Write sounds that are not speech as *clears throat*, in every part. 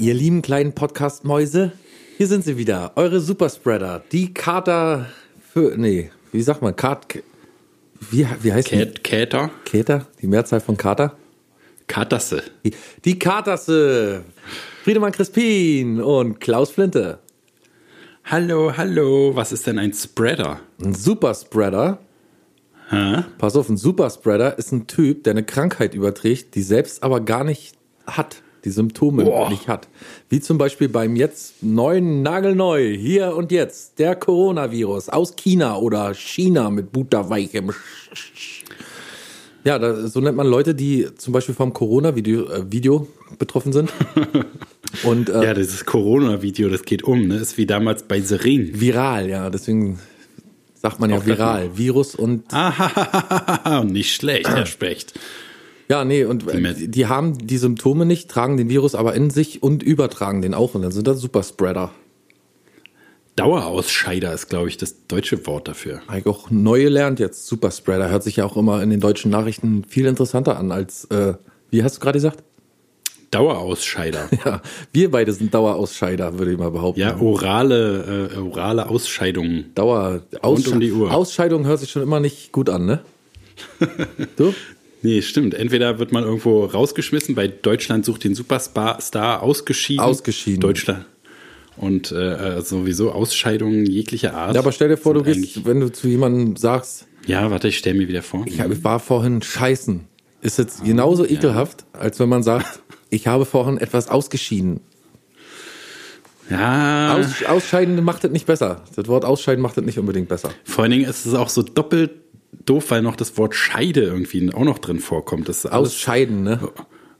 Ihr lieben kleinen Podcast-Mäuse, hier sind sie wieder, eure Superspreader, die Kater für, nee, wie sagt man, Kat, wie, wie heißt die? Kä Käter? Käter, die Mehrzahl von Kater? Katasse. Die, die Katerse, Friedemann Crispin und Klaus Flinte. Hallo, hallo, was ist denn ein Spreader? Ein Superspreader, Hä? pass auf, ein Superspreader ist ein Typ, der eine Krankheit überträgt, die selbst aber gar nicht hat, die Symptome Boah. nicht hat. Wie zum Beispiel beim jetzt neuen, nagelneu, hier und jetzt, der Coronavirus aus China oder China mit butterweichem. Ja, da, so nennt man Leute, die zum Beispiel vom Corona-Video äh, Video betroffen sind. *laughs* Und äh, Ja, dieses Corona-Video, das geht um, ne? Ist wie damals bei The Ring. viral, ja, deswegen sagt man ja Auch viral. Virus und Ah, *laughs* nicht schlecht, Herr Specht. Ja, nee, und Met- die haben die Symptome nicht, tragen den Virus aber in sich und übertragen den auch. Und dann sind das Superspreader. Dauerausscheider ist, glaube ich, das deutsche Wort dafür. Habe ich auch neu gelernt jetzt. Superspreader hört sich ja auch immer in den deutschen Nachrichten viel interessanter an als, äh, wie hast du gerade gesagt? Dauerausscheider. *laughs* Ja, wir beide sind Dauerausscheider, würde ich mal behaupten. Ja, orale, äh, orale Ausscheidungen. Dauer, Rund um die Uhr. Ausscheidung hört sich schon immer nicht gut an, ne? *laughs* Du? Nee, stimmt. Entweder wird man irgendwo rausgeschmissen, bei Deutschland sucht den Superstar Star ausgeschieden. Ausgeschieden. Deutschland. Und äh, äh, sowieso Ausscheidungen jeglicher Art. Ja, aber stell dir vor, du gehst, wenn du zu jemandem sagst, Ja, warte, ich stell mir wieder vor. ich hab- war vorhin scheißen, ist jetzt genauso ekelhaft, als wenn man sagt, *laughs* ich habe vorhin etwas ausgeschieden. Ja, Aus, ausscheiden macht es nicht besser. Das Wort ausscheiden macht es nicht unbedingt besser. vor allen Dingen ist es auch so doppelt doof, weil noch das Wort Scheide irgendwie auch noch drin vorkommt. Das ist Ausscheiden, ne?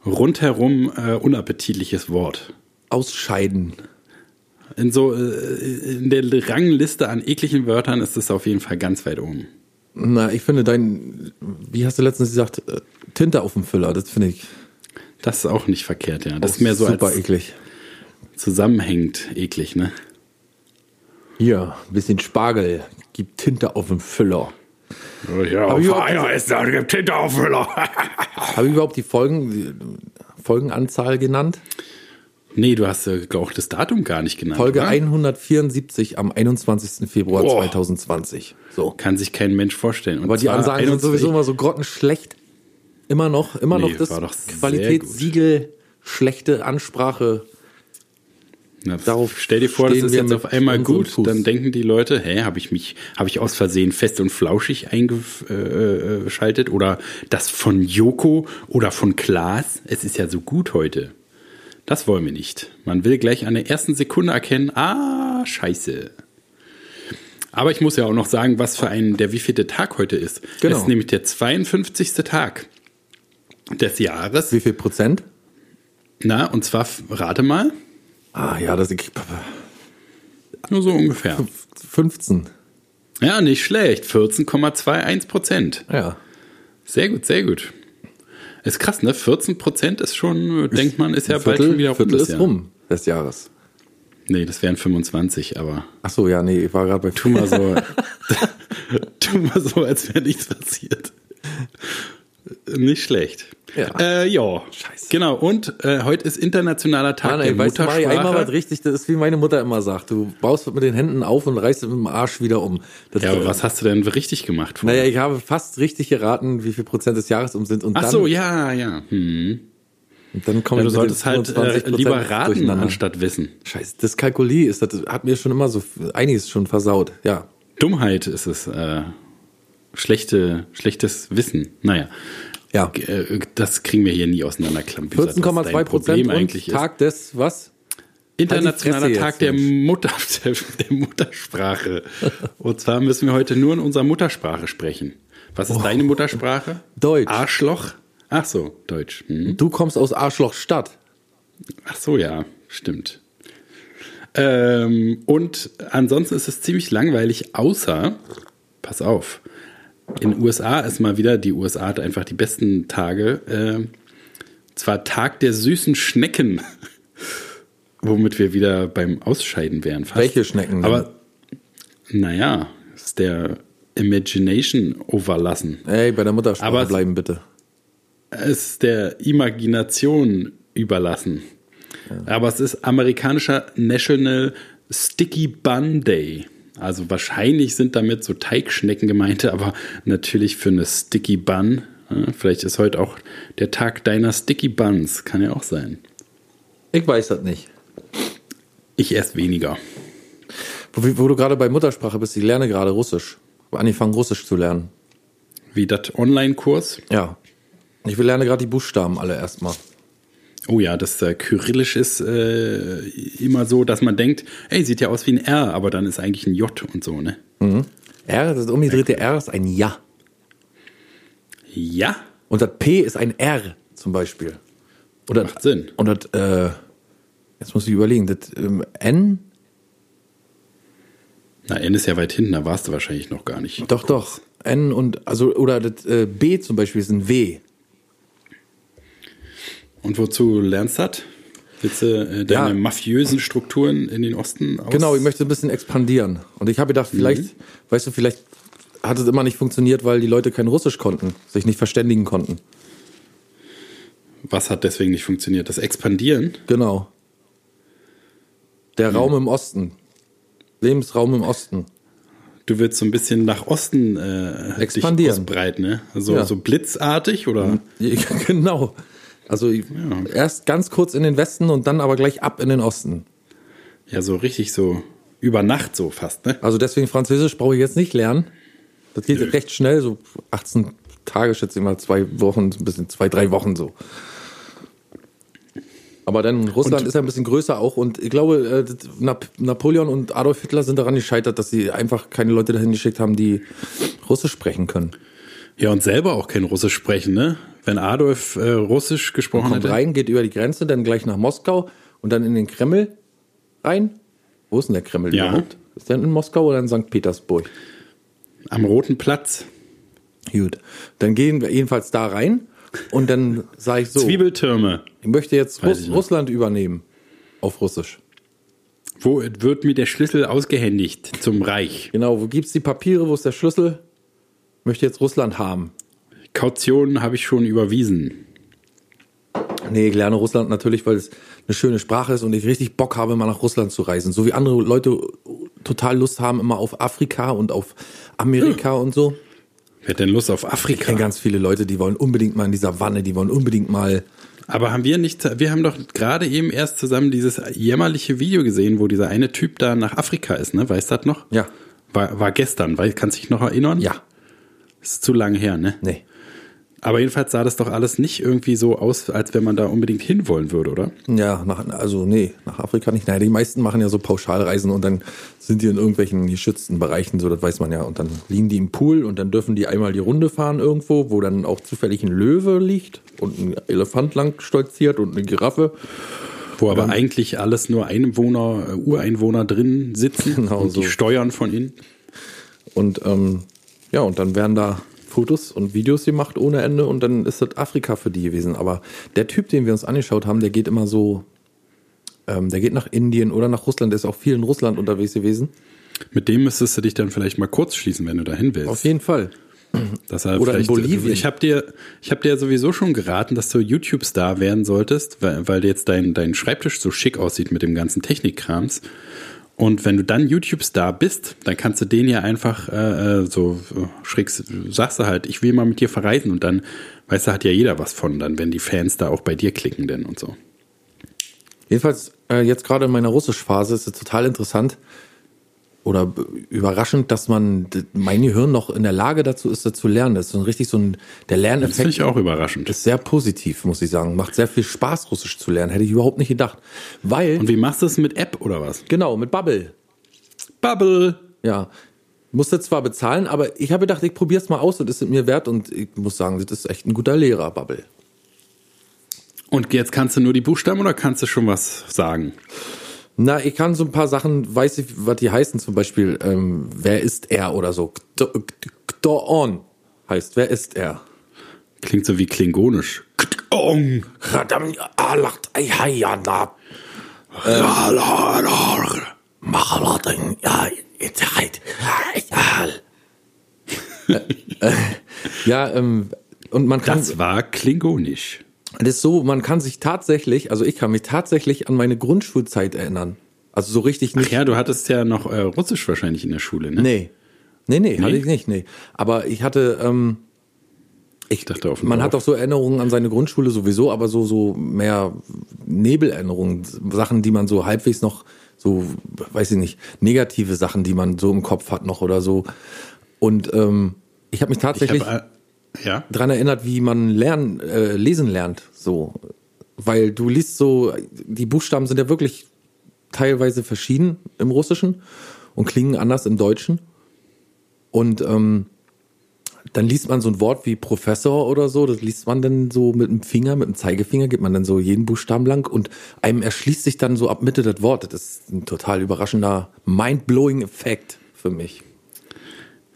rundherum äh, unappetitliches Wort. Ausscheiden. In so äh, in der Rangliste an ekligen Wörtern ist es auf jeden Fall ganz weit oben. Na, ich finde dein, wie hast du letztens gesagt, äh, Tinte auf dem Füller, das finde ich Das ist auch nicht verkehrt, ja. Das ist mehr so super als eklig. zusammenhängt eklig, ne? Hier, ein bisschen Spargel, gibt Tinte auf dem Füller. Ja, Aber überhaupt Feier ist da, gibt Tinterauffüller. *laughs* Habe ich überhaupt die Folgen, die Folgenanzahl genannt? nee, du hast äh, auch das Datum gar nicht genannt. Folge oder? 174 am 21. Februar Boah. 2020. So. Kann sich kein Mensch vorstellen. Und Aber die Ansagen sind 21 sowieso immer so grottenschlecht. Immer noch, immer Nee, noch das Qualitätssiegel, schlechte Ansprache. Na, Darauf stell dir vor, das ist jetzt auf einmal gut, dann denken die Leute, hä, habe ich mich, habe ich aus Versehen fest und flauschig eingeschaltet oder das von Joko oder von Klaas? Es ist ja so gut heute. Das wollen wir nicht. Man will gleich an der ersten Sekunde erkennen, ah, scheiße. Aber ich muss ja auch noch sagen, was für ein, der wievielte Tag heute ist. Genau. Es ist nämlich der 52. Tag des Jahres. Wie viel Prozent? Na, und zwar, rate mal, Ah ja, das ich, nur so ungefähr. 15. Ja, nicht schlecht. 14,21 Prozent. Ja. Sehr gut, sehr gut. Ist krass, ne? 14 Prozent ist schon, denkt man, ist ja Ein bald schon wieder rum. Viertel ist Jahr. rum des Jahres. Nee, das wären 25, aber Ach so, ja, nee, ich war gerade bei tu mal so, *laughs* tu mal so, als wäre nichts passiert. Nicht schlecht. Ja. Äh, ja. Scheiße. Genau, und äh, heute ist internationaler Tag Mann, der ey, weißt du, mach ich einmal was Muttersprache. richtig, das ist wie meine Mutter immer sagt. Du baust mit den Händen auf und reißt mit dem Arsch wieder um. Das, Ja, aber was hast du denn richtig gemacht? Naja, ich habe fast richtig geraten, wie viel Prozent des Jahres um sind. Und Ach dann, so, ja, ja. Hm. und dann komme Ja, du solltest halt 25% äh, lieber raten anstatt wissen. Scheiße, das Kalkulie ist, das hat mir schon immer so einiges schon versaut. Ja. Dummheit ist es. Äh, schlechte, schlechtes Wissen. Naja. Ja. Äh, Das kriegen wir hier nie auseinanderklammern. 14,2 Prozent und Tag des, was? Internationaler Tag der. Mutter, *laughs* der, der Muttersprache. Und zwar müssen wir heute nur in unserer Muttersprache sprechen. Was ist deine Muttersprache? Deutsch. Arschloch? Ach so, Deutsch. Hm. Du kommst aus Arschlochstadt. Ach so, ja, stimmt. Ähm, und ansonsten ist es ziemlich langweilig, außer, pass auf, in den USA ist mal wieder, die USA hat einfach die besten Tage, äh, zwar Tag der süßen Schnecken, *laughs* womit wir wieder beim Ausscheiden wären. Fast. Welche Schnecken denn? Aber, naja, ist der Imagination overlassen. Ey, bei der Muttersprache Aber bleiben bitte. Es ist der Imagination überlassen. Aber es ist amerikanischer National Sticky Bun Day. Also wahrscheinlich sind damit so Teigschnecken gemeint, *laughs* aber natürlich für eine Sticky Bun. Ja, vielleicht ist heute auch der Tag deiner Sticky Buns. Kann ja auch sein. Ich weiß das nicht. Ich erst weniger. Wo, wo du gerade bei Muttersprache bist, ich lerne gerade Russisch. Ich habe angefangen, Russisch zu lernen. Wie das Online-Kurs? Ja. Ich lerne gerade die Buchstaben alle erstmal. Oh ja, das äh, Kyrillisch ist äh, immer so, dass man denkt, ey, sieht ja aus wie ein R, aber dann ist eigentlich ein J und so, ne? R, das umgedrehte R ist ein Ja. Ja, Und das P ist ein R zum Beispiel. Oder, macht Sinn. Und das, äh, jetzt muss ich überlegen, das ähm, N, Na, N ist ja weit hinten, da warst du wahrscheinlich noch gar nicht. doch, doch. N und, also, oder das äh, B zum Beispiel ist ein W. Und wozu lernst du das? Willst du äh, deine Ja. mafiösen Strukturen in den Osten aus? Genau, ich möchte ein bisschen expandieren. Und ich habe gedacht, vielleicht, weißt du, vielleicht hat es immer nicht funktioniert, weil die Leute kein Russisch konnten, sich nicht verständigen konnten. Was hat deswegen nicht funktioniert? Das Expandieren? Genau. Der Raum im Osten. Lebensraum im Osten. Du willst so ein bisschen nach Osten äh, Expandieren. dich ausbreiten, ne? Also Ja. so blitzartig oder? Ja, *laughs* genau. Also erst ganz kurz in den Westen und dann aber gleich ab in den Osten. Ja, so richtig so über Nacht so fast, ne? Also deswegen Französisch brauche ich jetzt nicht lernen. Das geht recht schnell, so 18 Tage, schätze ich mal, zwei Wochen, ein bisschen zwei, drei Wochen so. Aber dann Russland ist ja ein bisschen größer auch und ich glaube, äh, Napoleon und Adolf Hitler sind daran gescheitert, dass sie einfach keine Leute dahin geschickt haben, die Russisch sprechen können. Ja, und selber auch kein Russisch sprechen, ne? Wenn Adolf äh, Russisch gesprochen Kommt hätte. rein, geht über die Grenze, dann gleich nach Moskau und dann in den Kreml rein. Wo ist denn der Kreml Ja. überhaupt? Ist der in Moskau oder in St. Petersburg? Am Roten Platz. Gut. Dann gehen wir jedenfalls da rein und dann sage ich so, Zwiebeltürme. ich möchte jetzt Russ. Russland übernehmen. Auf Russisch. Wo wird mir der Schlüssel ausgehändigt zum Reich? Genau, wo gibt's die Papiere, wo ist der Schlüssel? Ich möchte jetzt Russland haben. Kaution habe ich schon überwiesen. Nee, ich lerne Russland natürlich, weil es eine schöne Sprache ist und ich richtig Bock habe, mal nach Russland zu reisen. So wie andere Leute total Lust haben immer auf Afrika und auf Amerika und so. Wer hat denn Lust auf Ich Afrika? kenne ganz viele Leute, die wollen unbedingt mal in dieser Wanne, die wollen unbedingt mal. Aber haben wir nicht, wir haben doch gerade eben erst zusammen dieses jämmerliche Video gesehen, wo dieser eine Typ da nach Afrika ist, ne? Weißt du das noch? Ja. War, war gestern, weil, kannst du dich noch erinnern? Ja. Ist zu lange her, ne? Nee. Aber jedenfalls sah das doch alles nicht irgendwie so aus, als wenn man da unbedingt hinwollen würde, oder? Ja, nach, also nee, nach Afrika nicht. Naja, die meisten machen ja so Pauschalreisen und dann sind die in irgendwelchen geschützten Bereichen, so das weiß man ja. Und dann liegen die im Pool und dann dürfen die einmal die Runde fahren irgendwo, wo dann auch zufällig ein Löwe liegt und ein Elefant lang stolziert und eine Giraffe. Wo aber eigentlich alles nur Einwohner, äh, Ureinwohner drin sitzen *laughs* Genau und die so. steuern von innen. Und ähm, ja, und dann werden da Fotos und Videos gemacht ohne Ende und dann ist das Afrika für die gewesen. Aber der Typ, den wir uns angeschaut haben, der geht immer so, ähm, der geht nach Indien oder nach Russland, der ist auch viel in Russland unterwegs gewesen. Mit dem müsstest du dich dann vielleicht mal kurz schließen, wenn du dahin willst. Auf jeden Fall. Er Oder in Bolivien. Ich habe dir, ich habe dir sowieso schon geraten, dass du YouTube-Star werden solltest, weil, weil jetzt dein, dein Schreibtisch so schick aussieht mit dem ganzen Technikkrams. Und wenn du dann YouTube-Star bist, dann kannst du den ja einfach äh, äh, so äh, schräg, sagst du halt, ich will mal mit dir verreisen und dann, weißt du, hat ja jeder was von, dann wenn die Fans da auch bei dir klicken denn und so. Jedenfalls, äh, jetzt gerade in meiner Russischphase ist es total interessant oder überraschend, dass man mein Gehirn noch in der Lage dazu ist, das zu lernen. Das ist so ein richtig so ein, der Das finde Lerneffekt ich auch überraschend. ist sehr positiv, muss ich sagen. Macht sehr viel Spaß, Russisch zu lernen. Hätte ich überhaupt nicht gedacht. Weil, Und wie machst du es mit App oder was? genau, mit Bubble. Bubble. Ja. Musste zwar bezahlen, aber ich habe gedacht, ich probiere es mal aus und ist es mir wert. Und ich muss sagen, das ist echt ein guter Lehrer, Bubble. Und jetzt kannst du nur die Buchstaben oder kannst du schon was sagen? Na, ich kann so ein paar Sachen, weiß ich, was die heißen, zum Beispiel, ähm, wer ist er oder so. Kto-on heißt, wer ist er? Klingt so wie klingonisch. Ong. *laughs* Ja, ähm, und man kann, Das war klingonisch. Das ist so, man kann sich tatsächlich, also ich kann mich tatsächlich an meine Grundschulzeit erinnern. Also so richtig nicht. Ach ja, du hattest ja noch äh, Russisch wahrscheinlich in der Schule, ne? Nee. Nee, nee, nee, hatte ich nicht, nee. Aber ich hatte, ähm, ich dachte auf Man hat auch so Erinnerungen an seine Grundschule sowieso, aber so, so mehr Nebelerinnerungen, Sachen, die man so halbwegs noch, so, weiß ich nicht, negative Sachen, die man so im Kopf hat noch oder so. Und ähm, ich habe mich tatsächlich hab, äh, ja? dran erinnert, wie man lernen, äh, lesen lernt, so. Weil du liest so, die Buchstaben sind ja wirklich teilweise verschieden im Russischen und klingen anders im Deutschen. Und ähm, dann liest man so ein Wort wie Professor oder so, das liest man dann so mit dem Finger, mit dem Zeigefinger, geht man dann so jeden Buchstaben lang und einem erschließt sich dann so ab Mitte das Wort. Das ist ein total überraschender, mind-blowing Effekt für mich.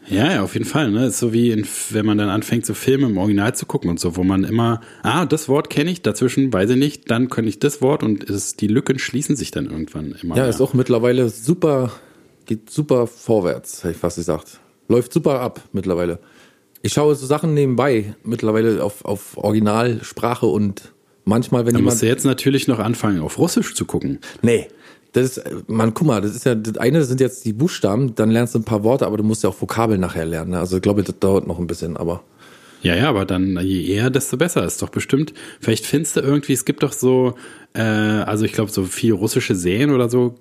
Ja, ja, auf jeden Fall. Ne? Ist so wie, in, wenn man dann anfängt, so Filme im Original zu gucken und so, wo man immer, ah, das Wort kenne ich, dazwischen weiß ich nicht, dann könnte ich das Wort und es, die Lücken schließen sich dann irgendwann immer. Ja, mehr. ist auch mittlerweile super, geht super vorwärts, hätte ich fast gesagt. Läuft super ab mittlerweile. Ich schaue so Sachen nebenbei mittlerweile auf, auf Originalsprache und manchmal, wenn da jemand. musst du jetzt natürlich noch anfangen, auf Russisch zu gucken. Nee. Das ist, man, guck mal, das ist ja, das eine sind jetzt die Buchstaben, dann lernst du ein paar Worte, aber du musst ja auch Vokabeln nachher lernen. Ne? Also ich glaube, das dauert noch ein bisschen, aber. Ja, ja, aber dann je eher, desto besser. Ist doch bestimmt. Vielleicht findest du irgendwie, es gibt doch so, äh, also ich glaube, so viel russische Serien oder so,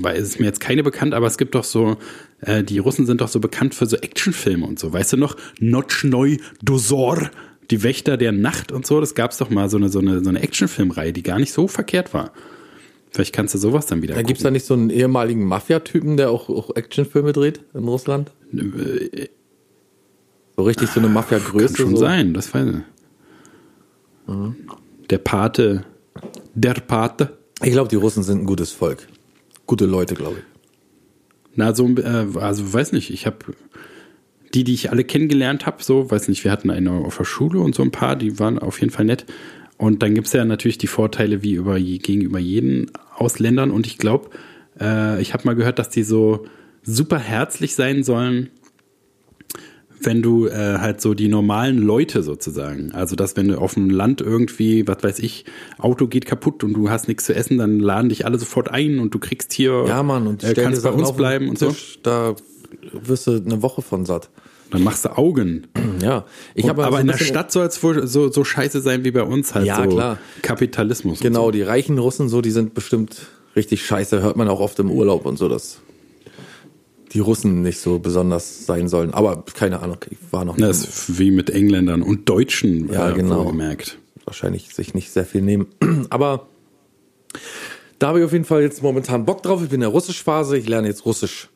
weil es ist mir jetzt keine bekannt, aber es gibt doch so, äh, die Russen sind doch so bekannt für so Actionfilme und so. Weißt du noch? Notchnoi Dosor, die Wächter der Nacht und so. Das gab's doch mal so eine, so eine, so eine Actionfilmreihe, die gar nicht so verkehrt war. Vielleicht kannst du sowas dann wieder. Da gibt es da nicht so einen ehemaligen Mafia-Typen, der auch, auch Actionfilme dreht in Russland? So richtig so eine Mafia-Größe. Kann schon so. sein, das weiß ich. Mhm. Der Pate. Der Pate. Ich glaube, die Russen sind ein gutes Volk. Gute Leute, glaube ich. Na, so, äh, also weiß nicht, ich habe die, die ich alle kennengelernt habe, so, weiß nicht, wir hatten eine auf der Schule und so ein paar, die waren auf jeden Fall nett. Und dann gibt es ja natürlich die Vorteile wie über, gegenüber jeden Ausländern. Und ich glaube, äh, ich habe mal gehört, dass die so super herzlich sein sollen wenn du äh, halt so die normalen Leute sozusagen, also dass wenn du auf dem Land irgendwie, was weiß ich, Auto geht kaputt und du hast nichts zu essen, dann laden dich alle sofort ein und du kriegst hier, ja Mann, und äh, kannst bei uns bleiben und so. Da wirst du eine Woche von satt. Dann machst du Augen. *clears throat* Ja, ich habe aber so in der Stadt soll es wohl so, so scheiße sein wie bei uns halt ja, so klar. Kapitalismus. Genau, so. die reichen Russen so, die sind bestimmt richtig scheiße, hört man auch oft im Urlaub und so das die Russen nicht so besonders sein sollen. Aber keine Ahnung, ich war noch nicht. Das ist wie mit Engländern und Deutschen ja, äh, genau. gemerkt. Wahrscheinlich sich nicht sehr viel nehmen. *clears throat* Aber da habe ich auf jeden Fall jetzt momentan Bock drauf. Ich bin in der Russischphase. Ich lerne jetzt Russisch.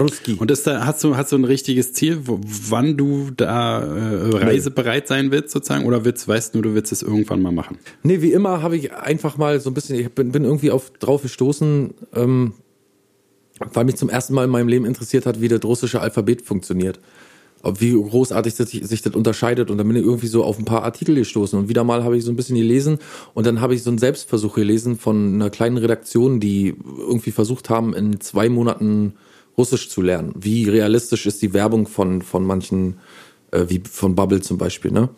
Ruski. Und ist da, hast du, hast du ein richtiges Ziel, wo, wann du da äh, reisebereit sein willst, sozusagen? Oder willst, weißt du, du willst es irgendwann mal machen? Nee, wie immer habe ich einfach mal so ein bisschen, ich bin, bin irgendwie auf drauf gestoßen, ähm, weil mich zum ersten Mal in meinem Leben interessiert hat, wie das russische Alphabet funktioniert. Wie großartig sich, sich das unterscheidet. Und dann bin ich irgendwie so auf ein paar Artikel gestoßen. Und wieder mal habe ich so ein bisschen gelesen. Und dann habe ich so einen Selbstversuch gelesen von einer kleinen Redaktion, die irgendwie versucht haben, in zwei Monaten Russisch zu lernen. Wie realistisch ist die Werbung von, von manchen, äh, wie von Bubble zum Beispiel, ne?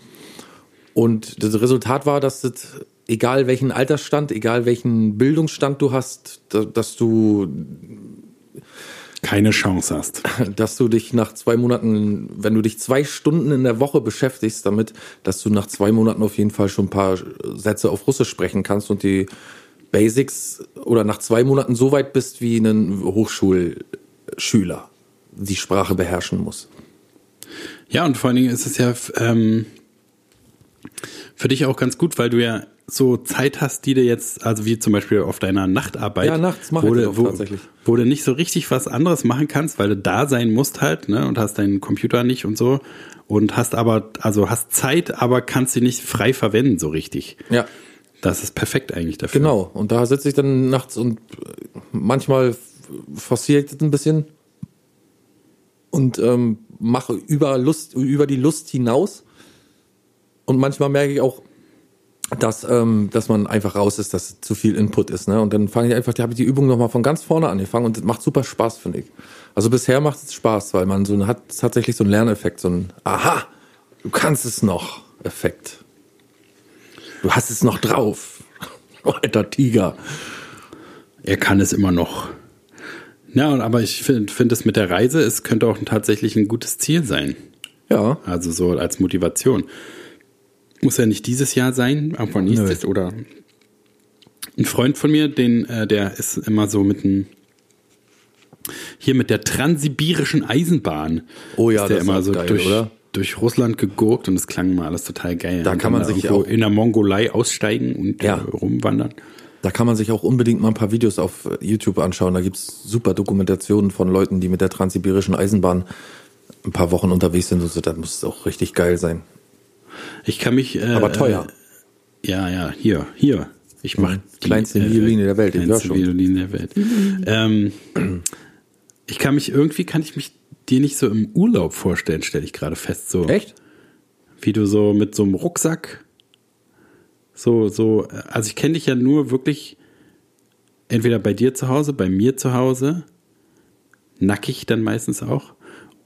Und das Resultat war, dass das, egal welchen Altersstand, egal welchen Bildungsstand du hast, dass du keine Chance hast. *laughs* Dass du dich nach zwei Monaten, wenn du dich zwei Stunden in der Woche beschäftigst damit, dass du nach zwei Monaten auf jeden Fall schon ein paar Sätze auf Russisch sprechen kannst und die Basics oder nach zwei Monaten so weit bist wie ein Hochschulschüler die Sprache beherrschen muss. Ja, und vor allen Dingen ist es ja ähm, für dich auch ganz gut, weil du ja so Zeit hast, die du jetzt, also wie zum Beispiel auf deiner Nachtarbeit, ja, nachts mache ich wo, tatsächlich. Wo du nicht so richtig was anderes machen kannst, weil du da sein musst halt, ne, und hast deinen Computer nicht und so und hast aber, also hast Zeit, aber kannst sie nicht frei verwenden so richtig. Ja. Das ist perfekt eigentlich dafür. Genau. Und da sitze ich dann nachts und manchmal forciere ich das ein bisschen und ähm, mache über Lust, über die Lust hinaus. Und manchmal merke ich auch, dass, ähm, dass man einfach raus ist, dass zu viel Input ist. Ne? Und dann fange ich einfach, da habe ich die Übung nochmal von ganz vorne angefangen und das macht super Spaß, finde ich. Also bisher macht es Spaß, weil man so hat tatsächlich so einen Lerneffekt, so ein Aha, du kannst es noch Effekt. Du hast es noch drauf. *laughs* Alter Tiger. Er kann es immer noch. Ja, aber ich finde find es mit der Reise, es könnte auch tatsächlich ein gutes Ziel sein. Ja. Also so als Motivation. Muss ja nicht dieses Jahr sein, aber nächstes oder ein Freund von mir, den, äh, der ist immer so mit einem hier mit der transsibirischen Eisenbahn. Oh ja, ist der das ist immer auch so geil, durch, oder? durch Russland gegurkt und es klang mal alles total geil. Da kann man sich auch- in der Mongolei aussteigen und Ja. äh, rumwandern. Da kann man sich auch unbedingt mal ein paar Videos auf äh, YouTube anschauen. Da gibt's super Dokumentationen von Leuten, die mit der transsibirischen Eisenbahn ein paar Wochen unterwegs sind. Und so. Das muss auch richtig geil sein. Ich kann mich. Äh, Aber teuer. Äh, ja, ja, hier, hier. Ich mache Die kleinste Violine der Welt, ich Kleinste. Violine der Welt. ähm, ich kann mich irgendwie kann ich mich dir nicht so im Urlaub vorstellen, stelle ich gerade fest. So Echt? wie du so mit so einem Rucksack so so. Also ich kenne dich ja nur wirklich entweder bei dir zu Hause, bei mir zu Hause, nackig dann meistens auch.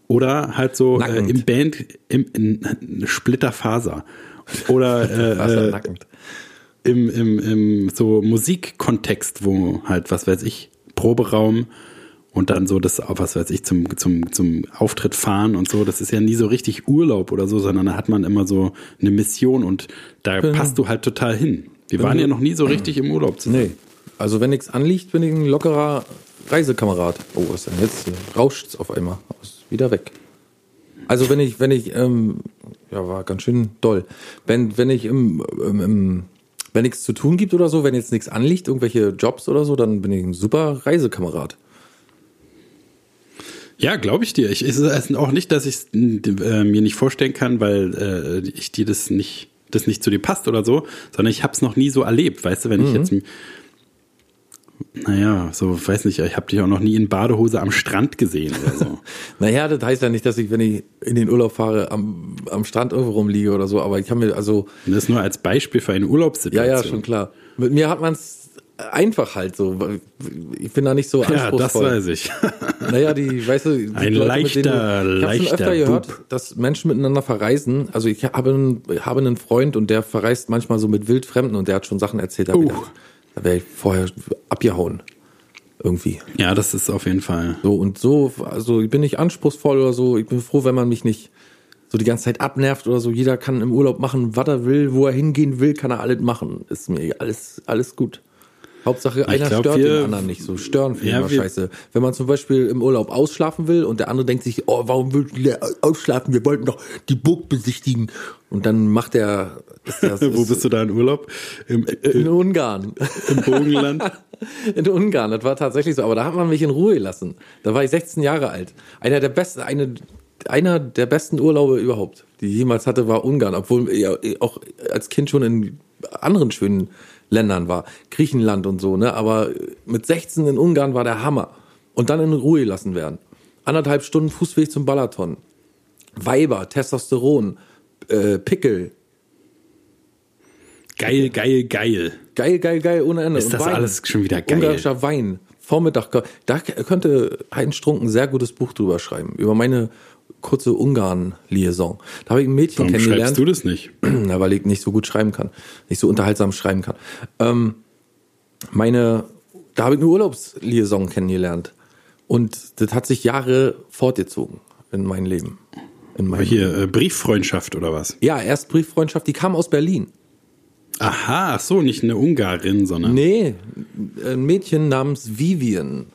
Oder halt so äh, im Band, im, in Splitterfaser. Oder *laughs* äh, äh, im, im, im so Musikkontext, wo halt, was weiß ich, Proberaum und dann so das, was weiß ich, zum, zum, zum Auftritt fahren und so, das ist ja nie so richtig Urlaub oder so, sondern da hat man immer so eine Mission und da Genau. passt du halt total hin. Wir waren ja noch nie so richtig im Urlaub zusammen. Nee. Also wenn nichts anliegt, bin ich ein lockerer Reisekamerad. Oh, was ist denn jetzt? Hier rauscht's auf einmal. Ist wieder weg. Also wenn ich, wenn ich, ähm, ja, war ganz schön doll. Wenn, wenn ich im, im, im wenn nichts zu tun gibt oder so, wenn jetzt nichts anliegt, irgendwelche Jobs oder so, dann bin ich ein super Reisekamerad. Ja, glaube ich dir. Ich, es ist auch nicht, dass ich es äh, mir nicht vorstellen kann, weil äh, ich dir das nicht, das nicht zu dir passt oder so, sondern ich habe es noch nie so erlebt. Weißt du, wenn ich jetzt, naja, so weiß nicht, ich habe dich auch noch nie in Badehose am Strand gesehen oder so. *laughs* Naja, das heißt ja nicht, dass ich, wenn ich in den Urlaub fahre, am, am Strand irgendwo rumliege oder so, aber ich kann mir, also, das nur als Beispiel für eine ja, Urlaubssituation. ja, schon klar. Mit mir hat man es einfach halt so. Ich bin da nicht so Ja, das anspruchsvoll. weiß ich. *laughs* Naja, die, weißt du, die Ein Leute, mit denen du- leichter, ich habe schon leichter öfter gehört, Bub. dass Menschen miteinander verreisen. Also ich habe einen, habe einen Freund und der verreist manchmal so mit Wildfremden und der hat schon Sachen erzählt. Da, Uh. uh. da wäre ich vorher abgehauen. Irgendwie. Ja, das ist auf jeden Fall. So und so, also ich bin nicht anspruchsvoll oder so. Ich bin froh, wenn man mich nicht so die ganze Zeit abnervt oder so. Jeder kann im Urlaub machen, was er will, wo er hingehen will, kann er alles machen. Ist mir alles, alles gut. Hauptsache, einer glaub, stört den anderen nicht so. Stören finde ich Ja, immer wir- scheiße. Wenn man zum Beispiel im Urlaub ausschlafen will und der andere denkt sich, oh, warum willst du ausschlafen? Wir wollten doch die Burg besichtigen. Und dann macht der, *laughs* Wo bist du da in Urlaub? Im, in Ungarn. im Bogenland? *laughs* In Ungarn, das war tatsächlich so, aber da hat man mich in Ruhe gelassen. Da war ich 16 Jahre alt. Einer der besten, eine, einer der besten Urlaube überhaupt, die ich jemals hatte, war Ungarn, obwohl ich ja auch als Kind schon in anderen schönen Ländern war. Griechenland und so, ne? Aber mit 16 in Ungarn war der Hammer. Und dann in Ruhe gelassen werden. Anderthalb Stunden Fußweg zum Balaton. Weiber, Testosteron, äh, Pickel. Geil, geil, geil. Geil, geil, geil, ohne Ende. Ist das alles schon wieder geil? Ungarischer Wein. Vormittag. Da könnte Heinz Strunk ein sehr gutes Buch drüber schreiben. Über meine kurze Ungarn-Liaison. Da habe ich ein Mädchen Warum kennengelernt. schreibst du das nicht? *clears throat* Na, weil ich nicht so gut schreiben kann. Nicht so unterhaltsam schreiben kann. Ähm, meine, da habe ich eine Urlaubsliaison kennengelernt. Und das hat sich Jahre fortgezogen in meinem Leben. In meinem Hier, äh, Brieffreundschaft oder was? Ja, erst Brieffreundschaft, die kam aus Berlin. Aha, ach so, nicht eine Ungarin, sondern Nee, ein Mädchen namens Vivian.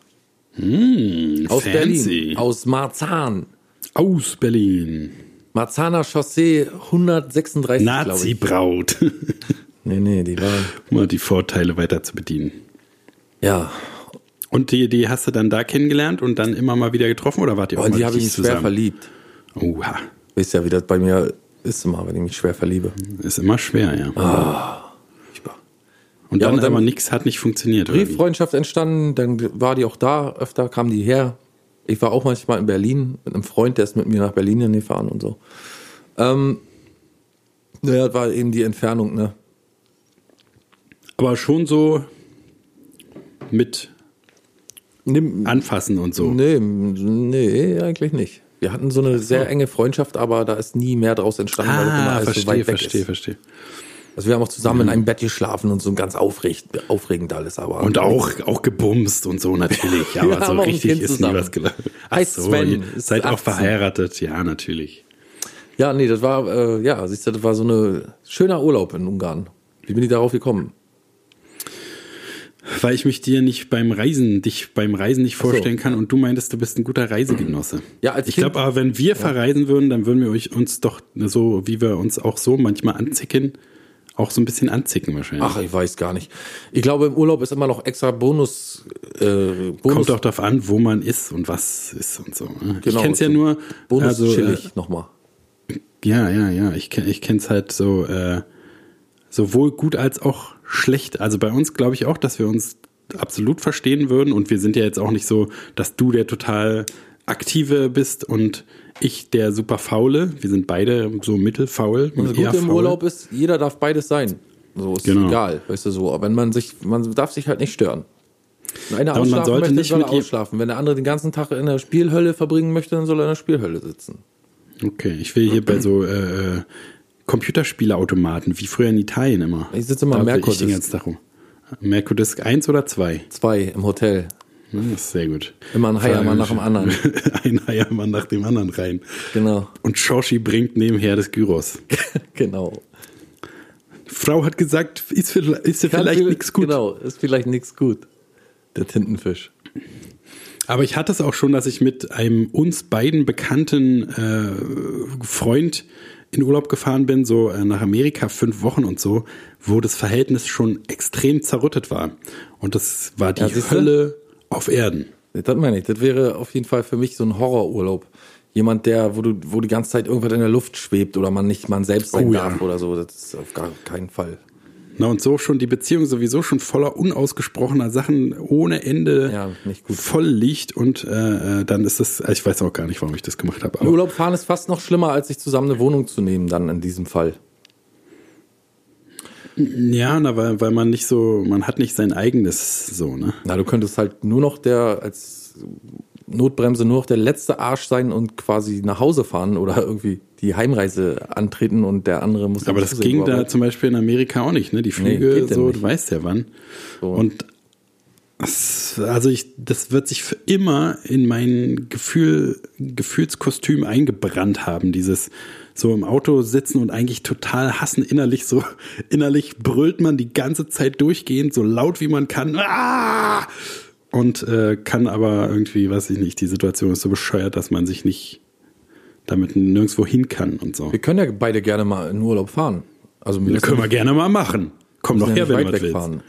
hm, Aus fancy. Berlin. Aus Marzahn. Aus Berlin. Marzahner Chaussee 136, glaube ich. Nazi-Braut. *laughs* Nee, nee, die war. um mal die Vorteile weiter zu bedienen. Ja. Und die, die hast du dann da kennengelernt und dann immer mal wieder getroffen oder wart ihr auch Und mal die habe ich schwer verliebt. Oha, Wisst ja, wie das bei mir ist immer, wenn ich mich schwer verliebe. ist immer schwer, ja. Furchtbar. Und Ja, dann, und dann- aber nichts hat nicht funktioniert. Brieffreundschaft entstanden, dann war die auch da, öfter kam die her. Ich war auch manchmal in Berlin mit einem Freund, der ist mit mir nach Berlin gefahren und so. Ähm, naja, das war eben die Entfernung, ne? Aber schon so mit Nimm, Anfassen und so. Nee, nee, eigentlich nicht. Wir hatten so eine sehr enge Freundschaft, aber da ist nie mehr draus entstanden, weil das immer Ah, alles verstehe, so weit weg verstehe, ist. verstehe. Also wir haben auch zusammen in einem Bett geschlafen und so ganz aufregend, aufregend alles, aber. Und auch, auch gebumst und so natürlich. *laughs* Aber Ja, so aber auch ein richtig Kind ist nie zusammen. was gelaufen. Heißt so, Sven, seid auch 18. verheiratet. Ja, natürlich. Ja, nee, das war, äh, ja, siehst du, das war so eine schöner Urlaub in Ungarn. Wie bin ich darauf gekommen? Weil ich mich dir nicht beim Reisen, dich beim Reisen nicht so. vorstellen kann und du meintest, du bist ein guter Reisegenosse. Ja, als ich glaube aber, wenn wir verreisen würden, dann würden wir euch uns doch so, wie wir uns auch so manchmal anzicken, auch so ein bisschen anzicken wahrscheinlich. Ach, ich weiß gar nicht. Ich glaube, im Urlaub ist immer noch extra Bonus, äh, Bonus, Kommt doch darauf an, wo man ist und was ist und so. ne? Genau, ich kenn's ja so nur, Bonus also, äh, chillig nochmal. Ja, ja, ja. Ich, ich kenne es halt so, äh, sowohl gut als auch schlecht. Also bei uns glaube ich auch, dass wir uns absolut verstehen würden. Und wir sind ja jetzt auch nicht so, dass du der total aktive bist und ich der super faule. Wir sind beide so mittelfaul. Und das Gute im faul. Urlaub ist, jeder darf beides sein. So ist Genau. egal, weißt du so. Aber wenn man sich, man darf sich halt nicht stören. Wenn einer Aber man sollte möchte, nicht soll er ausschlafen. Wenn der andere den ganzen Tag in der Spielhölle verbringen möchte, dann soll er in der Spielhölle sitzen. Okay, ich will hier bei so äh, äh, Computerspieleautomaten, wie früher in Italien immer. Ich sitze immer am will ich den ganzen Tag rum. Mercodisk 1 oder 2? Zwei im Hotel. Das ist sehr gut. Immer ein Heiermann nach dem anderen. *laughs* ein Heiermann nach dem anderen rein. Genau. Und Shoshi bringt nebenher das Gyros. *laughs* genau. Frau hat gesagt, ist, ist ja vielleicht nichts gut. Genau, ist vielleicht nichts gut. Der Tintenfisch. Aber ich hatte es auch schon, dass ich mit einem uns beiden bekannten äh, Freund in Urlaub gefahren bin, so äh, nach Amerika fünf Wochen und so, wo das Verhältnis schon extrem zerrüttet war. Und das war die Ja? Hölle auf Erden. Das meine ich. Das wäre auf jeden Fall für mich so ein Horrorurlaub. Jemand, der, wo du, wo die ganze Zeit irgendwas in der Luft schwebt oder man nicht man selbst sein Oh ja. darf oder so. Das ist auf gar keinen Fall. Na und so schon die Beziehung sowieso schon voller unausgesprochener Sachen ohne Ende Ja, nicht gut. voll liegt und äh, äh, dann ist das, ich weiß auch gar nicht, warum ich das gemacht habe. Urlaub fahren ist fast noch schlimmer, als sich zusammen eine Wohnung zu nehmen, dann in diesem Fall. Ja, na, weil, weil man nicht so, man hat nicht sein eigenes so, ne? Na, du könntest halt nur noch der, als Notbremse nur noch der letzte Arsch sein und quasi nach Hause fahren oder irgendwie die Heimreise antreten und der andere muss Aber das ging da zum Beispiel in Amerika auch nicht, ne? Die Nee, Flüge, geht denn so, du weißt ja wann. So. Und also ich, das wird sich für immer in mein Gefühl, Gefühlskostüm eingebrannt haben, dieses so im Auto sitzen und eigentlich total hassen innerlich so, *laughs* innerlich brüllt man die ganze Zeit durchgehend, so laut wie man kann. Ah! Und äh, kann aber irgendwie, weiß ich nicht, die Situation ist so bescheuert, dass man sich nicht damit nirgendwo hin kann und so. Wir können ja beide gerne mal in Urlaub fahren. Also wir können wir gerne mal machen. Komm doch ja her, nicht wenn du willst.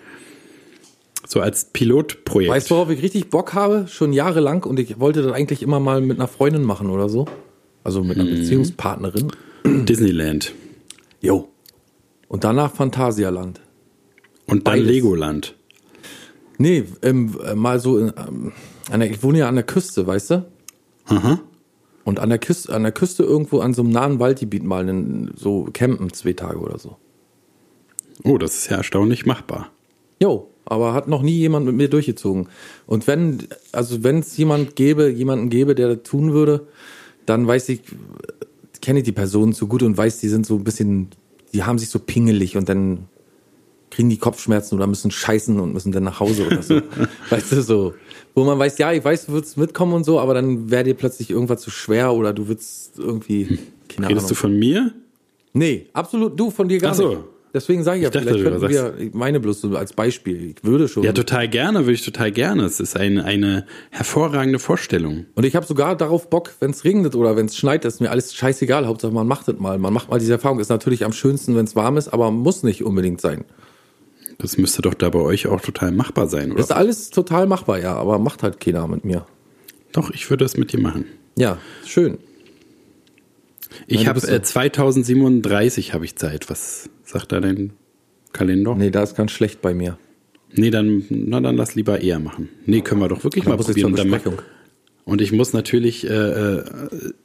So als Pilotprojekt. Weißt du, worauf ich richtig Bock habe? Schon jahrelang und ich wollte das eigentlich immer mal mit einer Freundin machen oder so. Also mit Mhm. einer Beziehungspartnerin. Disneyland. Jo. Und danach Phantasialand. Und dann Beides. Legoland. Nee, ähm, äh, mal so, in, ähm, an der, ich wohne ja an der Küste, weißt du? Aha. Und an der Küste, an der Küste irgendwo an so einem nahen Waldgebiet mal in, so campen, zwei Tage oder so. Oh, das ist ja erstaunlich machbar. Jo, aber hat noch nie jemand mit mir durchgezogen. Und wenn, also wenn es jemand gäbe, jemanden gäbe, der das tun würde, dann weiß ich, kenne ich die Personen so gut und weiß, die sind so ein bisschen, die haben sich so pingelig und dann kriegen die Kopfschmerzen oder müssen scheißen und müssen dann nach Hause oder so. *laughs* weißt du, so. Wo man weiß, ja, ich weiß, du würdest mitkommen und so, aber dann wäre dir plötzlich irgendwas zu schwer oder du würdest irgendwie, keine Redest Ahnung. du von mir? Nee, absolut, du von dir gar Ach so. nicht. Deswegen sage ich ja, dachte, vielleicht könnten wir, ich meine bloß so als Beispiel, ich würde schon. Ja, total gerne, würde ich total gerne. Es ist eine, eine hervorragende Vorstellung. Und ich habe sogar darauf Bock, wenn es regnet oder wenn es schneit, ist mir alles scheißegal. Hauptsache man macht es mal. Man macht mal diese Erfahrung. Ist natürlich am schönsten, wenn es warm ist, aber muss nicht unbedingt sein. Das müsste doch da bei euch auch total machbar sein, oder? Ist alles total machbar, ja, aber macht halt keiner mit mir. doch, ich würde das mit dir machen. Ja, schön. Ich habe äh, so- 2037 habe ich Zeit. Was sagt da dein Kalender? Nee. Nee, da ist ganz schlecht bei mir. dann, na dann lass lieber eher machen. Nee, können wir doch wirklich Da mal muss ich probieren. Dann. Und ich muss natürlich, äh, äh,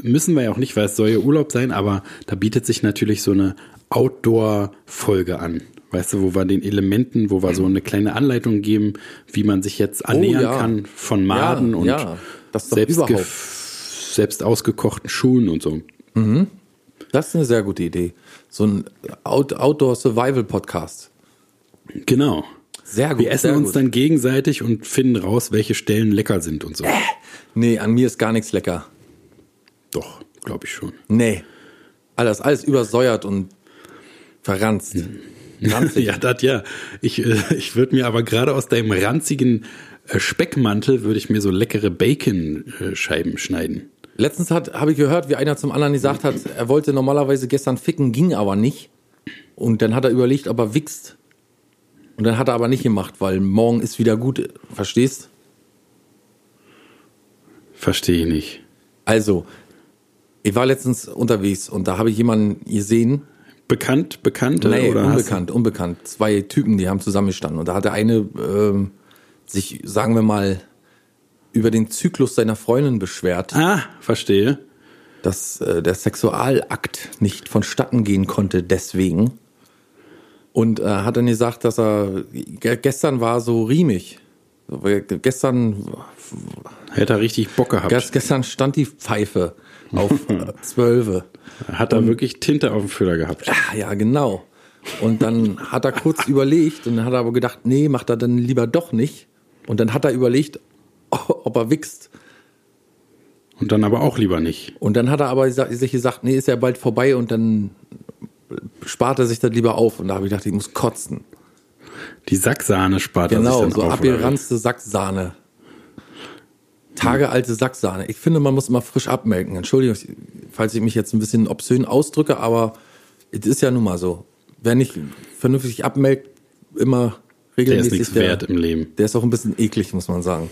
müssen wir ja auch nicht, weil es soll ja Urlaub sein, aber da bietet sich natürlich so eine Outdoor-Folge an. Weißt du, wo wir den Elementen, wo wir so eine kleine Anleitung geben, wie man sich jetzt annähern Oh ja. kann von Maden Ja, und ja, selbst, selbst ausgekochten Schuhen und so. Das ist eine sehr gute Idee. So ein Out Outdoor-Survival-Podcast. Genau. Sehr gut. Wir essen uns gut. dann gegenseitig und finden raus, welche Stellen lecker sind und so. Nee, an mir ist gar nichts lecker. Doch, glaube ich schon. Nee. Alles, alles übersäuert und verranzt. *laughs* Ranzig. Ja, das ja. Ich, äh, ich würde mir aber gerade aus deinem ranzigen äh, Speckmantel würde ich mir so leckere Bacon-Scheiben schneiden. Letztens habe ich gehört, wie einer zum anderen gesagt hat, er wollte normalerweise gestern ficken, ging aber nicht. Und dann hat er überlegt, ob er wichst. Und dann hat er aber nicht gemacht, weil morgen ist wieder gut. Verstehst? Verstehe ich nicht. Also, ich war letztens unterwegs und da habe ich jemanden gesehen, Bekannt, Bekannte Nee, oder unbekannt, unbekannt. Zwei Typen, die haben zusammengestanden. Und da hat der eine ähm, sich, sagen wir mal, über den Zyklus seiner Freundin beschwert, Ah, verstehe. dass äh, der Sexualakt nicht vonstatten gehen konnte deswegen. Und äh, hat dann gesagt, dass er ge gestern war so riemig. Gestern, Hätte er richtig Bock gehabt. gest- gestern stand die Pfeife auf *laughs* äh, zwölfe. Hat er wirklich Tinte auf dem Füller gehabt. Ja, genau. Und dann hat er kurz *laughs* überlegt und dann hat er aber gedacht, nee, macht er dann lieber doch nicht. Und dann hat er überlegt, *laughs* ob er wichst. Und dann aber auch lieber nicht. Und dann hat er aber sich gesagt, nee, ist ja bald vorbei und dann spart er sich das lieber auf. Und da habe ich gedacht, ich muss kotzen. Die Sacksahne spart er sich Genau, dann so auf. oder wie? abgeranzte Sacksahne. Tagealte Sacksahne. Ich finde, man muss immer frisch abmelken. Entschuldigung, falls ich mich jetzt ein bisschen obszön ausdrücke, aber es ist ja nun mal so. Wer nicht vernünftig abmelkt, immer Der ist regelmäßig, nichts wert im Leben. der ist auch ein bisschen eklig, muss man sagen.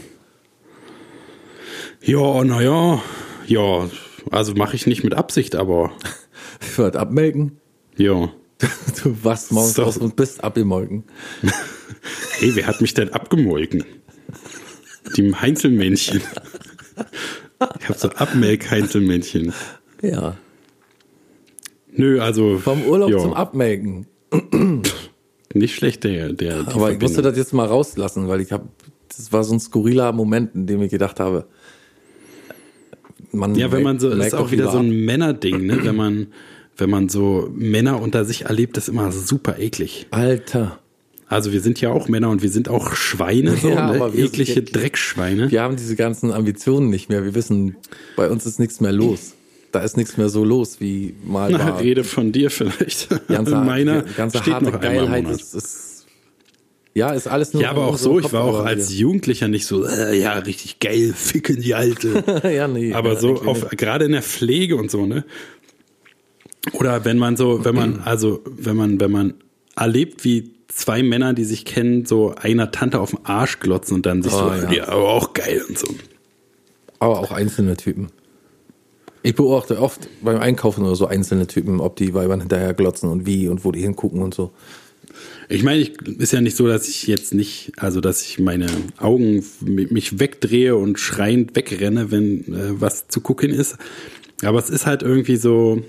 Ja, naja. Ja, also mache ich nicht mit Absicht, aber *laughs* Ich würde abmelken. ja. *laughs* Du wachst morgens So. aus und bist abgemolken. *laughs* Hey, wer hat mich denn abgemolken? Die Heinzelmännchen. Ich habe so Abmelk-Heinzelmännchen. Ja. Nö, also. Vom Urlaub ja, zum Abmelken. Nicht schlecht, der. der Aber ich musste das jetzt mal rauslassen, weil ich habe, das war so ein skurriler Moment, in dem ich gedacht habe, man Ja, wenn man so, ist auch wieder so ein Männerding, ne? Wenn man, wenn man so Männer unter sich erlebt, ist immer super eklig. Alter. Also wir sind ja auch Männer und wir sind auch Schweine, so, *laughs* Ja, ne? eklige Dreckschweine. Wir haben diese ganzen Ambitionen nicht mehr. Wir wissen, bei uns ist nichts mehr los. Da ist nichts mehr so los, wie mal Na, war. Rede von dir vielleicht. Ganze, *laughs* Meiner ganze steht harte noch Geilheit ist, ist, ja, ist alles nur Ja, aber auch so, ich war auch als Jugendlicher nicht so, äh, ja, richtig geil, ficken die Alte. *laughs* ja, nee. Aber ja, so auf, gerade in der Pflege und so, ne? Oder wenn man so, wenn man, *clears throat* also, wenn man, wenn man erlebt, wie zwei Männer, die sich kennen, so einer Tante auf den Arsch glotzen und dann sich Oh, so, ja. ja, aber auch geil und so. aber auch einzelne Typen. Ich beobachte oft beim Einkaufen oder so einzelne Typen, ob die Weibern hinterher glotzen und wie und wo die hingucken und so. Ich meine, ich, ist ja nicht so, dass ich jetzt nicht, also dass ich meine Augen mi- mich wegdrehe und schreiend wegrenne, wenn äh, was zu gucken ist. Aber es ist halt irgendwie so,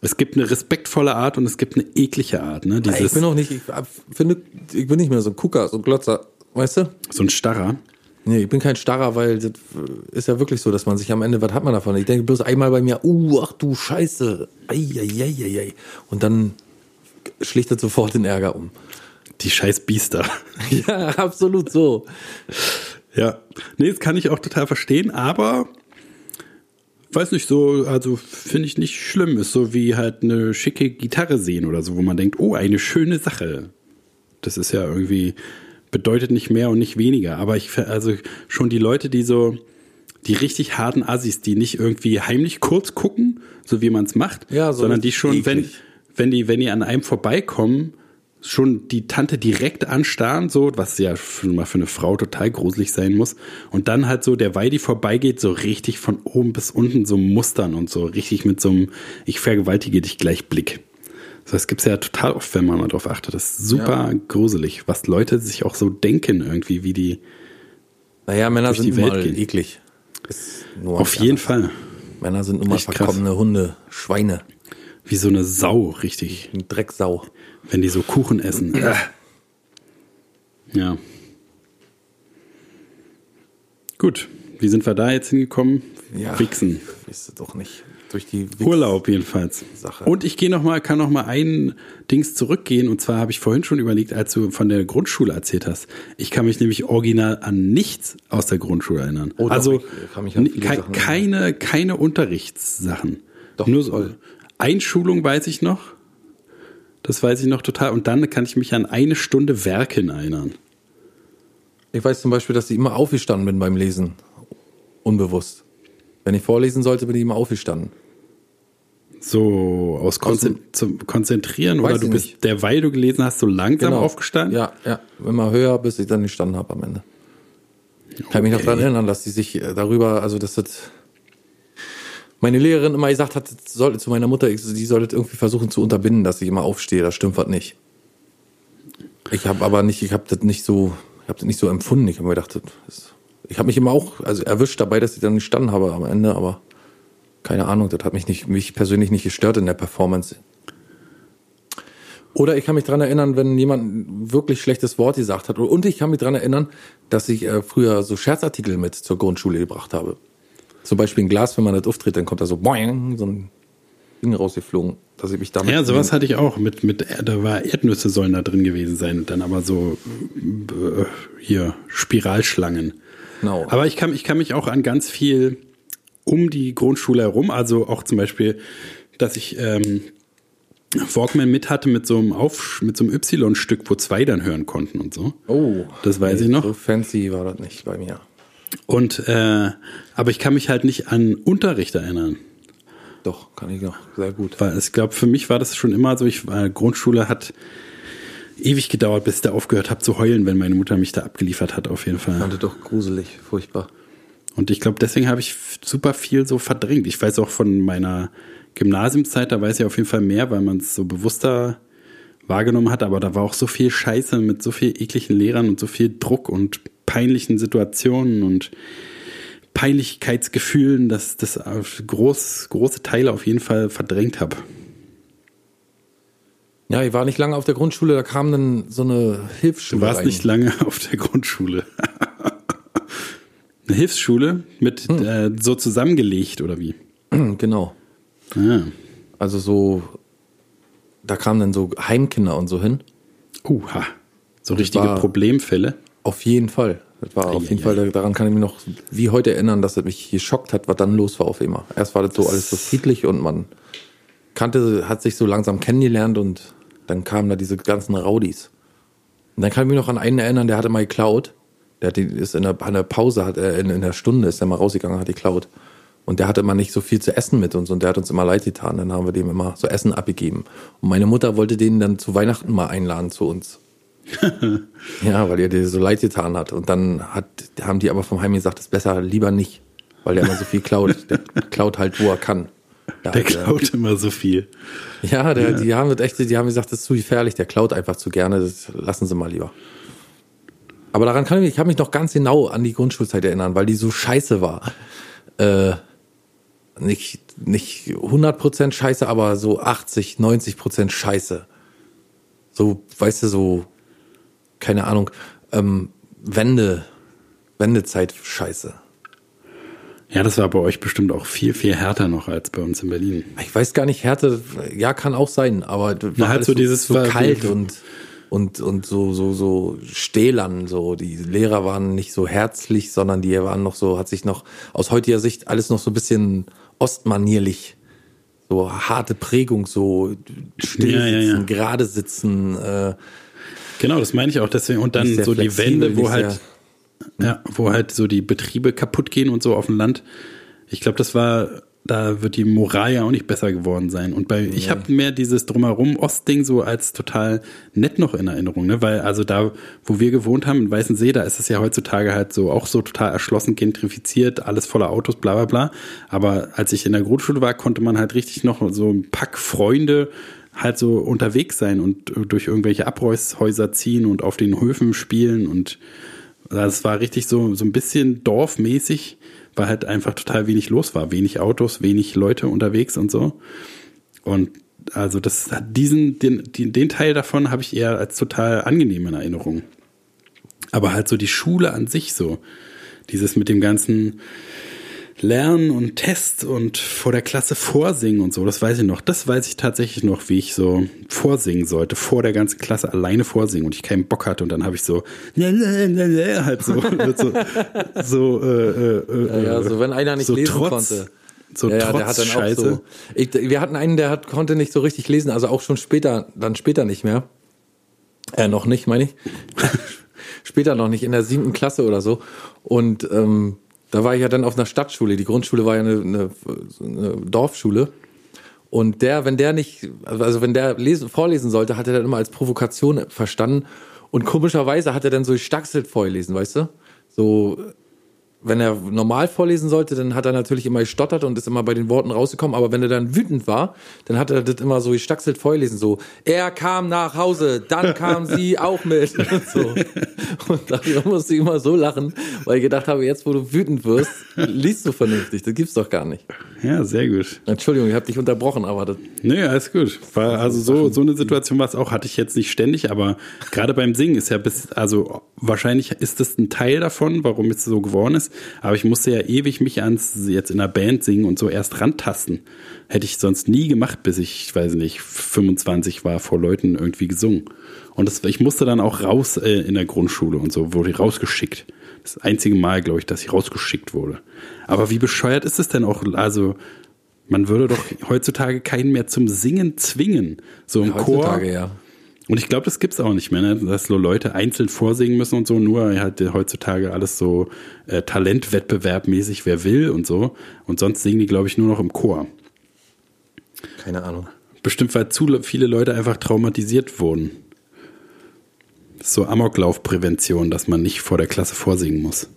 es gibt eine respektvolle Art und es gibt eine eklige Art, ne? Dieses, ich bin auch nicht, ich finde, ich bin nicht mehr so ein Gucker, so ein Glotzer, weißt du? so ein Starrer. Nee, ich bin kein Starrer, weil das ist ja wirklich so, dass man sich am Ende, was hat man davon? Ich denke bloß einmal bei mir, uh, ach du Scheiße, ei. Und dann schlichtet sofort den Ärger um. Die scheiß Biester. *laughs* Ja, absolut so. Ja. Nee, das kann ich auch total verstehen, aber weiß nicht so, also finde ich nicht schlimm. Ist so wie halt eine schicke Gitarre sehen oder so, wo man denkt, oh, eine schöne Sache. Das ist ja irgendwie, bedeutet nicht mehr und nicht weniger. Aber ich, also schon die Leute, die so, die richtig harten Assis, die nicht irgendwie heimlich kurz gucken, so wie man es macht, Ja, so sondern die schon, eklig. wenn die, wenn die an einem vorbeikommen, schon die Tante direkt anstarren, so, was ja schon mal für eine Frau total gruselig sein muss. Und dann halt so, der Weidi vorbeigeht, so richtig von oben bis unten so mustern und so richtig mit so einem, ich vergewaltige dich gleich Blick. Das gibt's ja total oft, wenn man mal drauf achtet. Das ist super gruselig, was Leute sich auch so denken irgendwie, wie die, Naja, Männer sind Welt mal gehen. eklig. Auf jeden anders. Fall, Männer sind nun mal verkommene Hunde, Schweine, wie so eine Sau, richtig, ein Drecksau. wenn die so Kuchen essen. Ja. Gut, wie sind wir da jetzt hingekommen? Ja. Wichsen. Du doch nicht. durch die Wix Urlaub jedenfalls. Sache. Und ich gehe noch mal, kann noch mal ein Dings zurückgehen. Und zwar habe ich vorhin schon überlegt, als du von der Grundschule erzählt hast. Ich kann mich nämlich original an nichts aus der Grundschule erinnern. Oh, doch, also ich kann mich an ni- viele kei- Sachen keine, keine Unterrichtssachen. Doch, Nur so. Einschulung weiß ich noch. Das weiß ich noch total. Und dann kann ich mich an eine Stunde Werken erinnern. Ich weiß zum Beispiel, dass ich immer aufgestanden bin beim Lesen. Unbewusst. Wenn ich vorlesen sollte, bin ich immer aufgestanden. So aus Konzen zum Konzentrieren oder du bist, nicht. Genau. derweil du gelesen hast, so langsam aufgestanden? Ja, ja. Immer höher, bis ich dann gestanden habe am Ende. Ich kann mich noch daran erinnern, dass die sich äh, darüber, also dass das meine Lehrerin immer gesagt hat, sollte zu meiner Mutter, die sollte irgendwie versuchen zu unterbinden, dass ich immer aufstehe. Das stimmt was nicht. Ich habe aber nicht, ich habe das nicht so, ich habe das nicht so empfunden. Ich habe mir gedacht, ist, ich habe mich immer auch also erwischt dabei, dass ich dann gestanden habe am Ende, aber keine Ahnung, das hat mich nicht, mich persönlich nicht gestört in der Performance. Oder ich kann mich dran erinnern, wenn jemand wirklich schlechtes Wort gesagt hat. Und ich kann mich dran erinnern, dass ich äh, früher so Scherzartikel mit zur Grundschule gebracht habe. Zum Beispiel ein Glas, wenn man das auftritt, dann kommt da so boing, so ein Ding rausgeflogen, dass ich mich damit. Ja, sowas hatte ich auch. Mit, mit, da war Erdnüsse sollen da drin gewesen sein. Dann aber so äh, hier Spiralschlangen. Genau. Aber ich kann, ich kann mich auch an ganz viel um die Grundschule herum, also auch zum Beispiel, dass ich ähm, Walkman mit hatte mit so einem Auf, mit so einem Y-Stück, wo zwei dann hören konnten und so. oh, Das weiß ich noch. So fancy war das nicht bei mir. Und äh, aber ich kann mich halt nicht an Unterricht erinnern. Doch, kann ich noch sehr gut. Weil ich glaube, für mich war das schon immer so, ich war, Grundschule hat ewig gedauert, bis ich da aufgehört habe zu heulen, wenn meine Mutter mich da abgeliefert hat, auf jeden Ich Fall. fand das doch gruselig, furchtbar. Und ich glaube, deswegen habe ich super viel so verdrängt. Ich weiß auch von meiner Gymnasiumszeit, da weiß ich auf jeden Fall mehr, weil man es so bewusster wahrgenommen hat, aber da war auch so viel Scheiße mit so viel ekligen Lehrern und so viel Druck und peinlichen Situationen und Peinlichkeitsgefühlen, dass das auf groß, große Teile auf jeden Fall verdrängt habe. Ja, ich war nicht lange auf der Grundschule, da kam dann so eine Hilfsschule. Du warst rein. nicht lange *laughs* auf der Grundschule. Eine Hilfsschule mit äh, so zusammengelegt oder wie? Genau. Ah. Also so, da kamen dann so Heimkinder und so hin. Uha. So richtige Problemfälle. Auf jeden Fall. Das war auf jeden Eieiei. Fall, daran kann ich mich noch wie heute erinnern, dass es mich geschockt hat, was dann los war auf immer. Erst war das so alles so friedlich und man kannte, hat sich so langsam kennengelernt und dann kamen da diese ganzen Rowdies. Und dann kann ich mich noch an einen erinnern, der hatte mal geklaut. Der hat die, ist in der, in der Pause, hat er in, in der Stunde ist er mal rausgegangen, hat geklaut. Und der hatte immer nicht so viel zu essen mit uns und der hat uns immer leid getan. Dann haben wir dem immer so Essen abgegeben. Und meine Mutter wollte den dann zu Weihnachten mal einladen zu uns. *laughs* Ja, weil er dir so leid getan hat. Und dann hat, haben die aber vom Heim gesagt, das ist besser lieber nicht, weil der immer so viel klaut. Der klaut halt, wo er kann. Ja, Der klaut immer so viel. Ja, der, die haben echt, die haben gesagt, das ist zu gefährlich, der klaut einfach zu gerne, das lassen sie mal lieber. Aber daran kann ich mich, ich kann mich noch ganz genau an die Grundschulzeit erinnern, weil die so scheiße war. Äh, nicht, nicht 100% scheiße, aber so 80, 90% scheiße. So, weißt du, so, keine Ahnung, ähm, Wende, Wendezeit scheiße. Ja, das war bei euch bestimmt auch viel, viel härter noch als bei uns in Berlin. Ich weiß gar nicht, Härte, ja, kann auch sein, aber Na, halt so dieses- so kalt und, und, und so, so, so stählern, so. Die Lehrer waren nicht so herzlich, sondern die waren noch so, hat sich noch aus heutiger Sicht alles noch so ein bisschen ostmanierlich. So harte Prägung, so still Ja, ja, ja. sitzen, gerade sitzen, äh, Genau, das meine ich auch deswegen. Und dann sehr so die Wände, wo halt, ja, wo halt so die Betriebe kaputt gehen und so auf dem Land. Ich glaube, das war, da wird die Moral ja auch nicht besser geworden sein. Und bei, ich habe mehr dieses drumherum Ostding so als total nett noch in Erinnerung, ne? Weil also da, wo wir gewohnt haben in Weißensee, da ist es ja heutzutage halt so auch so total erschlossen, gentrifiziert, alles voller Autos, bla bla bla. Aber als ich in der Grundschule war, konnte man halt richtig noch so ein Pack Freunde halt so unterwegs sein und äh, durch irgendwelche Abreißhäuser ziehen und auf den Höfen spielen und das war richtig so, so ein bisschen dorfmäßig, weil halt einfach total wenig los war. Wenig Autos, wenig Leute unterwegs und so. Und also das hat diesen, den, den, den Teil davon habe ich eher als total angenehm in Erinnerung. Aber halt so die Schule an sich so, dieses mit dem ganzen Lernen und Test und vor der Klasse vorsingen und so, das weiß ich noch. Das weiß ich tatsächlich noch, wie ich so vorsingen sollte, vor der ganzen Klasse alleine vorsingen und ich keinen Bock hatte und dann habe ich so halt *laughs* so so, so äh, äh, Ja, ja, so wenn einer nicht so lesen trotz, konnte. So ja, trotz der hat dann Scheiße. auch so. Ich, wir hatten einen, der hat, konnte nicht so richtig lesen, also auch schon später, dann später nicht mehr. Äh, noch nicht, meine ich. *laughs* später noch nicht, in der siebten Klasse oder so. Und ähm, da war ich ja dann auf einer Stadtschule. Die Grundschule war ja eine, eine, eine Dorfschule. Und der, wenn der nicht, also wenn der lesen, vorlesen sollte, hat er dann immer als Provokation verstanden. Und komischerweise hat er dann so gestackselt vorgelesen, weißt du? So, wenn er normal vorlesen sollte, dann hat er natürlich immer gestottert und ist immer bei den Worten rausgekommen. Aber wenn er dann wütend war, dann hat er das immer so gestackselt vorgelesen. So, er kam nach Hause, dann kam sie auch mit. *laughs* Und, so. und darüber musste ich immer so lachen, weil ich gedacht habe, jetzt wo du wütend wirst, liest du vernünftig. Das gibt's doch gar nicht. Ja, sehr gut. Entschuldigung, ich habe dich unterbrochen, aber das Nee, alles gut. War also so, so eine Situation war es auch, hatte ich jetzt nicht ständig, aber gerade beim Singen ist ja bis, also wahrscheinlich ist das ein Teil davon, warum es so geworden ist. Aber ich musste ja ewig mich ans jetzt in der Band singen und so erst rantasten. Hätte ich sonst nie gemacht, bis ich, ich weiß nicht, 25 war, vor Leuten irgendwie gesungen. Und das, ich musste dann auch raus äh, in der Grundschule und so, wurde ich rausgeschickt. Das einzige Mal, glaube ich, dass ich rausgeschickt wurde. Aber wie bescheuert ist es denn auch? Also, man würde doch heutzutage keinen mehr zum Singen zwingen. So im Chor. heutzutage ja. Und ich glaube, das gibt's auch nicht mehr, ne? dass so Leute einzeln vorsingen müssen und so, nur halt heutzutage alles so äh, Talentwettbewerbmäßig, wer will und so. Und sonst singen die, glaube ich, nur noch im Chor. Keine Ahnung. Bestimmt, weil zu viele Leute einfach traumatisiert wurden. So Amoklaufprävention, dass man nicht vor der Klasse vorsingen muss.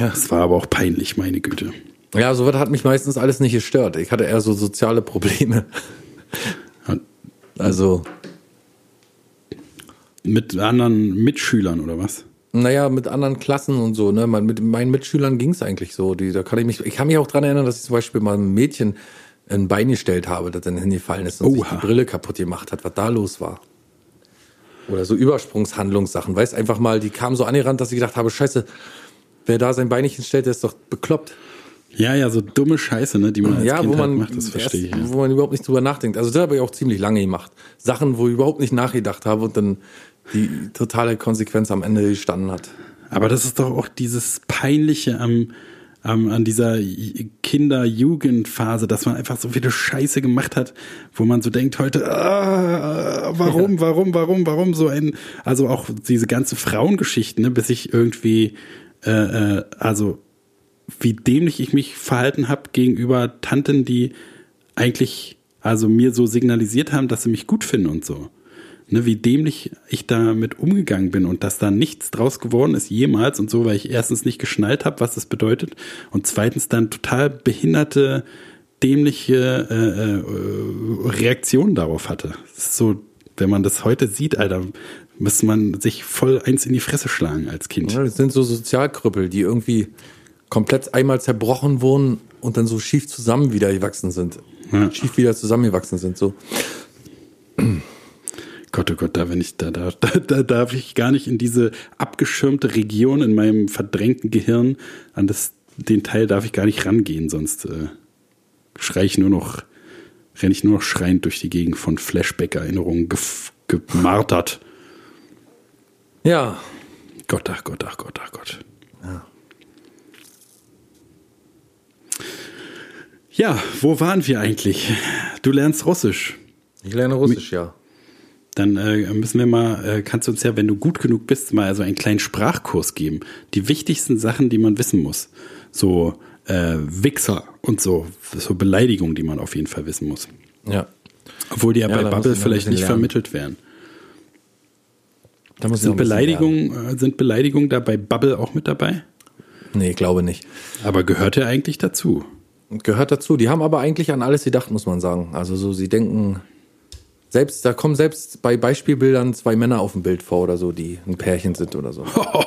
Ja. Das war aber auch peinlich, meine Güte. Ja, sowas hat mich meistens alles nicht gestört. Ich hatte eher so soziale Probleme. Also, Mit anderen Mitschülern oder was? naja, mit anderen Klassen und so, ne? Mit meinen Mitschülern ging's eigentlich so. Die, da kann ich mich, ich kann mich auch dran erinnern, dass ich zum Beispiel mal einem Mädchen ein Bein gestellt habe, das dann hingefallen ist und sich Oha. die Brille kaputt gemacht hat, was da los war. Oder so Übersprungshandlungssachen, weißt einfach mal, die kamen so angerannt, dass ich gedacht habe, scheiße, wer da sein Bein nicht hinstellt, der ist doch bekloppt. Ja, ja, so dumme Scheiße, ne, die man als ja, Kind wo man, halt macht, das erst, verstehe ich. Ja. wo man überhaupt nicht drüber nachdenkt. Also das habe ich auch ziemlich lange gemacht. Sachen, wo ich überhaupt nicht nachgedacht habe und dann die totale Konsequenz am Ende gestanden hat. Aber das ist doch auch dieses Peinliche am, am, an dieser Kinder-Jugend-Phase, dass man einfach so viele Scheiße gemacht hat, wo man so denkt heute, ah, warum, warum, warum, warum so ein, also auch diese ganze Frauengeschichten, ne, bis ich irgendwie, äh, äh, also wie dämlich ich mich verhalten habe gegenüber Tanten, die eigentlich also mir so signalisiert haben, dass sie mich gut finden und so. Ne, wie dämlich ich damit umgegangen bin und dass da nichts draus geworden ist jemals und so, weil ich erstens nicht geschnallt habe, was das bedeutet und zweitens dann total behinderte, dämliche äh, äh, Reaktionen darauf hatte. So, wenn man das heute sieht, Alter, müsste man sich voll eins in die Fresse schlagen als Kind. Ja, das sind so Sozialkrüppel, die irgendwie komplett einmal zerbrochen wurden und dann so schief zusammen wieder gewachsen sind. Ja. Schief wieder zusammengewachsen sind, so. Gott, oh Gott, da wenn ich da, da, da, *laughs* da darf ich gar nicht in diese abgeschirmte Region in meinem verdrängten Gehirn an das den Teil darf ich gar nicht rangehen, sonst äh, schrei ich nur noch, renne ich nur noch schreiend durch die Gegend von Flashback-Erinnerungen gemartert. Ja, Gott, ach Gott, ach Gott, ach Gott. Ja, wo waren wir eigentlich? Du lernst Russisch. ich lerne Russisch, ja. Dann äh, müssen wir mal, äh, kannst du uns ja, wenn du gut genug bist, mal also einen kleinen Sprachkurs geben. Die wichtigsten Sachen, die man wissen muss. So äh, Wichser und so, so Beleidigungen, die man auf jeden Fall wissen muss. Ja. Obwohl die ja, Ja, bei Bubble vielleicht nicht lernen. vermittelt werden. Da muss Sind. Beleidigungen, äh, sind Beleidigungen da bei Bubble auch mit dabei? Nee, ich glaube nicht. Aber gehört er eigentlich dazu? Gehört dazu. Die haben aber eigentlich an alles gedacht, muss man sagen. Also so, sie denken, selbst, da kommen selbst bei Beispielbildern zwei Männer auf dem Bild vor oder so, die ein Pärchen sind oder so.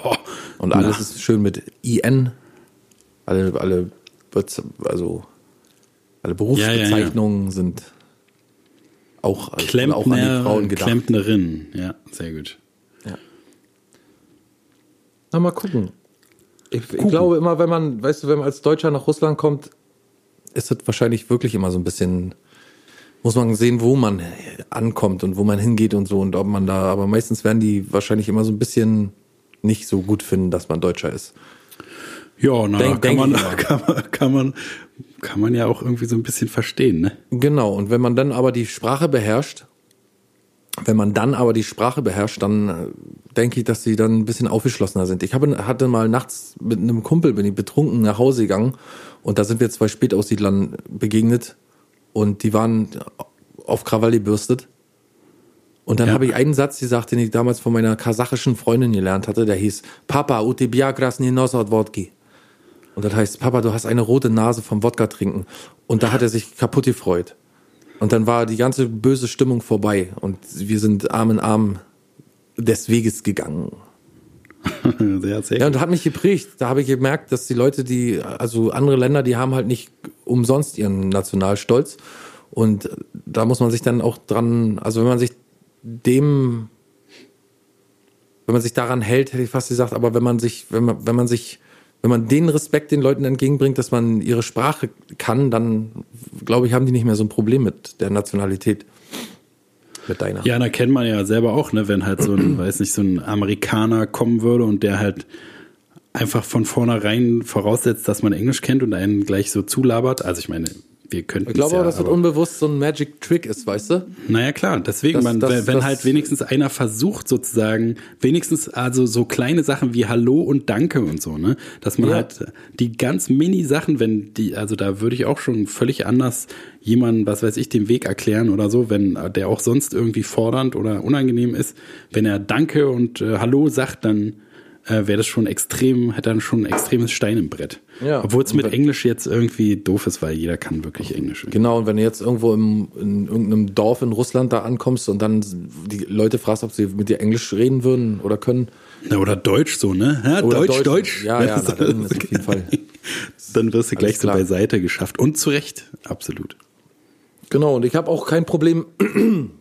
*laughs* Und alles ist schön mit IN. Alle, alle, also, alle Berufsbezeichnungen sind auch, also auch an die Frauen gedacht. Klempnerin. Ja, sehr gut. Na, mal gucken. Ich, ich glaube immer, wenn man, weißt du, wenn man als Deutscher nach Russland kommt, ist das wahrscheinlich wirklich immer so ein bisschen, muss man sehen, wo man ankommt und wo man hingeht und so und ob man da, aber meistens werden die wahrscheinlich immer so ein bisschen nicht so gut finden, dass man Deutscher ist. Ja, na, Denk- kann, denk man, *laughs* kann, man, kann, man, kann man ja auch irgendwie so ein bisschen verstehen, ne? Genau, und wenn man dann aber die Sprache beherrscht, wenn man dann aber die Sprache beherrscht, dann äh, denke ich, dass sie dann ein bisschen aufgeschlossener sind. Ich habe, hatte mal nachts mit einem Kumpel, bin ich betrunken nach Hause gegangen und da sind wir zwei Spätaussiedlern begegnet und die waren auf Krawall gebürstet. Und dann ja. habe ich einen Satz gesagt, den ich damals von meiner kasachischen Freundin gelernt hatte, der hieß Papa, u tibia krasny nos wodki. Und das heißt, Papa, du hast eine rote Nase vom Wodka trinken. Und da hat er sich kaputt gefreut. Und dann war die ganze böse Stimmung vorbei und wir sind Arm in Arm des Weges gegangen. *laughs* sehr, sehr. Ja, und hat mich geprägt. Da habe ich gemerkt, dass die Leute, die, also andere Länder, die haben halt nicht umsonst ihren Nationalstolz. Und da muss man sich dann auch dran, also wenn man sich dem, wenn man sich daran hält, hätte ich fast gesagt, aber wenn man sich, wenn man, wenn man sich, wenn man den Respekt den Leuten entgegenbringt, dass man ihre Sprache kann, dann glaube ich, haben die nicht mehr so ein Problem mit der Nationalität. Mit deiner. Ja, da kennt man ja selber auch, ne, wenn halt so ein, *clears throat* weiß nicht, so ein Amerikaner kommen würde und der halt einfach von vornherein voraussetzt, dass man Englisch kennt und einen gleich so zulabert. Also ich meine, wir könnten Ich glaube ja, aber, dass das unbewusst so ein Magic Trick ist, weißt du? Naja, klar, deswegen, Das- man, das- wenn, wenn das- halt wenigstens einer versucht, sozusagen, wenigstens also so kleine Sachen wie Hallo und Danke und so, ne? Dass man Ja. halt die ganz Mini-Sachen, wenn die, also da würde ich auch schon völlig anders jemanden, was weiß ich, den Weg erklären oder so, wenn der auch sonst irgendwie fordernd oder unangenehm ist. Wenn er Danke und äh, Hallo sagt, dann äh, wäre das schon extrem, hätte dann schon ein extremes Stein im Brett. Ja. Obwohl es mit wenn- Englisch jetzt irgendwie doof ist, weil jeder kann wirklich Englisch. Genau, und wenn du jetzt irgendwo im, in irgendeinem Dorf in Russland da ankommst und dann die Leute fragst, ob sie mit dir Englisch reden würden oder können. Na, oder Deutsch so, ne? Ja, Oder Deutsch, Deutsch. Deutsch. Ja, ja, na, dann ist auf jeden Fall. *laughs* Dann wirst du gleich so klar. beiseite geschafft. Und zu Recht, absolut. Genau, und ich habe auch kein Problem *clears throat*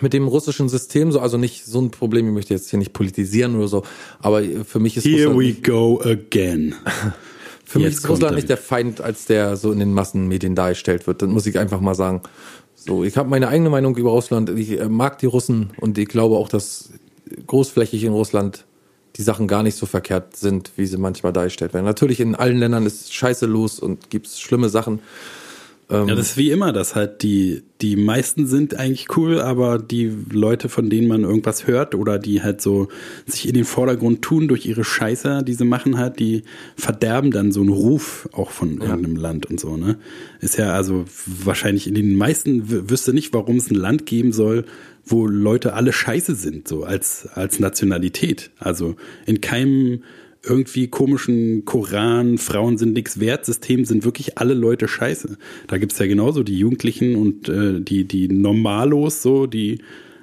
mit dem russischen System, so, also nicht so ein Problem, ich möchte jetzt hier nicht politisieren oder so, aber für mich ist Here Russland we nicht, go again. *laughs* für mich Jetzt ist kommt Russland nicht der Feind, als der so in den Massenmedien dargestellt wird. Das muss ich einfach mal sagen. So, ich habe meine eigene Meinung über Russland. Ich äh, mag die Russen und ich glaube auch, dass großflächig in Russland die Sachen gar nicht so verkehrt sind, wie sie manchmal dargestellt werden. Natürlich in allen Ländern ist Scheiße los und gibt's schlimme Sachen. Ja, das ist wie immer, dass halt die, die meisten sind eigentlich cool, aber die Leute, von denen man irgendwas hört oder die halt so sich in den Vordergrund tun durch ihre Scheiße, die sie machen halt, die verderben dann so einen Ruf auch von irgendeinem Land und so, ne? Ist ja also wahrscheinlich in den meisten wüsste nicht, warum es ein Land geben soll, wo Leute alle scheiße sind, so als, als Nationalität. Also in keinem irgendwie komischen Koran, Frauen sind nix wert System sind wirklich alle Leute scheiße. Da gibt's ja genauso die Jugendlichen und äh, die, die Normalos so, die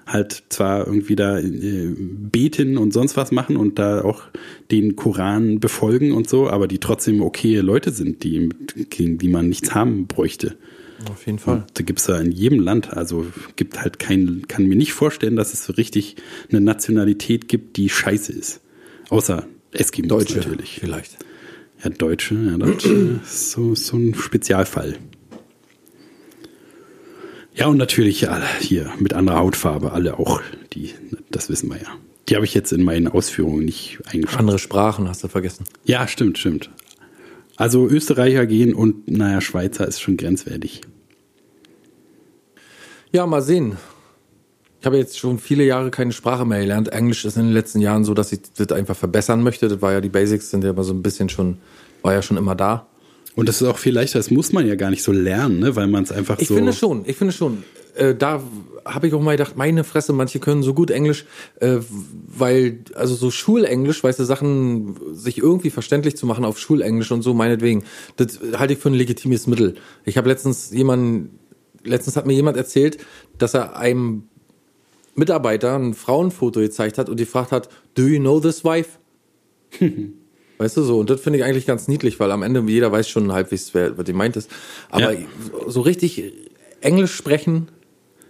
halt zwar irgendwie da äh, beten und sonst was machen und da auch den Koran befolgen und so, aber die trotzdem okay Leute sind, die, gegen die man nichts haben bräuchte. Auf jeden Fall. Da gibt's ja in jedem Land, also gibt halt kein, kann mir nicht vorstellen, dass es so richtig eine Nationalität gibt, die scheiße ist. Außer Eskimos Deutsche natürlich. vielleicht. Ja, Deutsche, ja, Deutsche ist *clears throat* so, so ein Spezialfall. Ja, und natürlich ja, hier mit anderer Hautfarbe, alle auch, die, das wissen wir ja. Die habe ich jetzt in meinen Ausführungen nicht eingeschrieben. Andere Sprachen hast du vergessen. Ja, stimmt, stimmt. Also Österreicher gehen und, naja, Schweizer ist schon grenzwertig. Ja, mal sehen. Ich habe jetzt schon viele Jahre keine Sprache mehr gelernt. Englisch ist in den letzten Jahren so, dass ich das einfach verbessern möchte. Das war ja die Basics, sind ja immer so ein bisschen schon, war ja schon immer da. Und das ist auch viel leichter, das muss man ja gar nicht so lernen, ne? weil man es einfach Ich so. finde schon, ich finde schon. Äh, da habe ich auch mal gedacht, meine Fresse, manche können so gut Englisch, äh, weil, also so Schulenglisch, weißt du, Sachen sich irgendwie verständlich zu machen auf Schulenglisch und so, meinetwegen, das halte ich für ein legitimes Mittel. Ich habe letztens jemanden, letztens hat mir jemand erzählt, dass er einem Mitarbeiter ein Frauenfoto gezeigt hat und gefragt hat, do you know this wife? *laughs* Weißt du so, und das finde ich eigentlich ganz niedlich, weil am Ende jeder weiß schon halbwegs, wer, was gemeint ist. Aber Ja. so richtig Englisch sprechen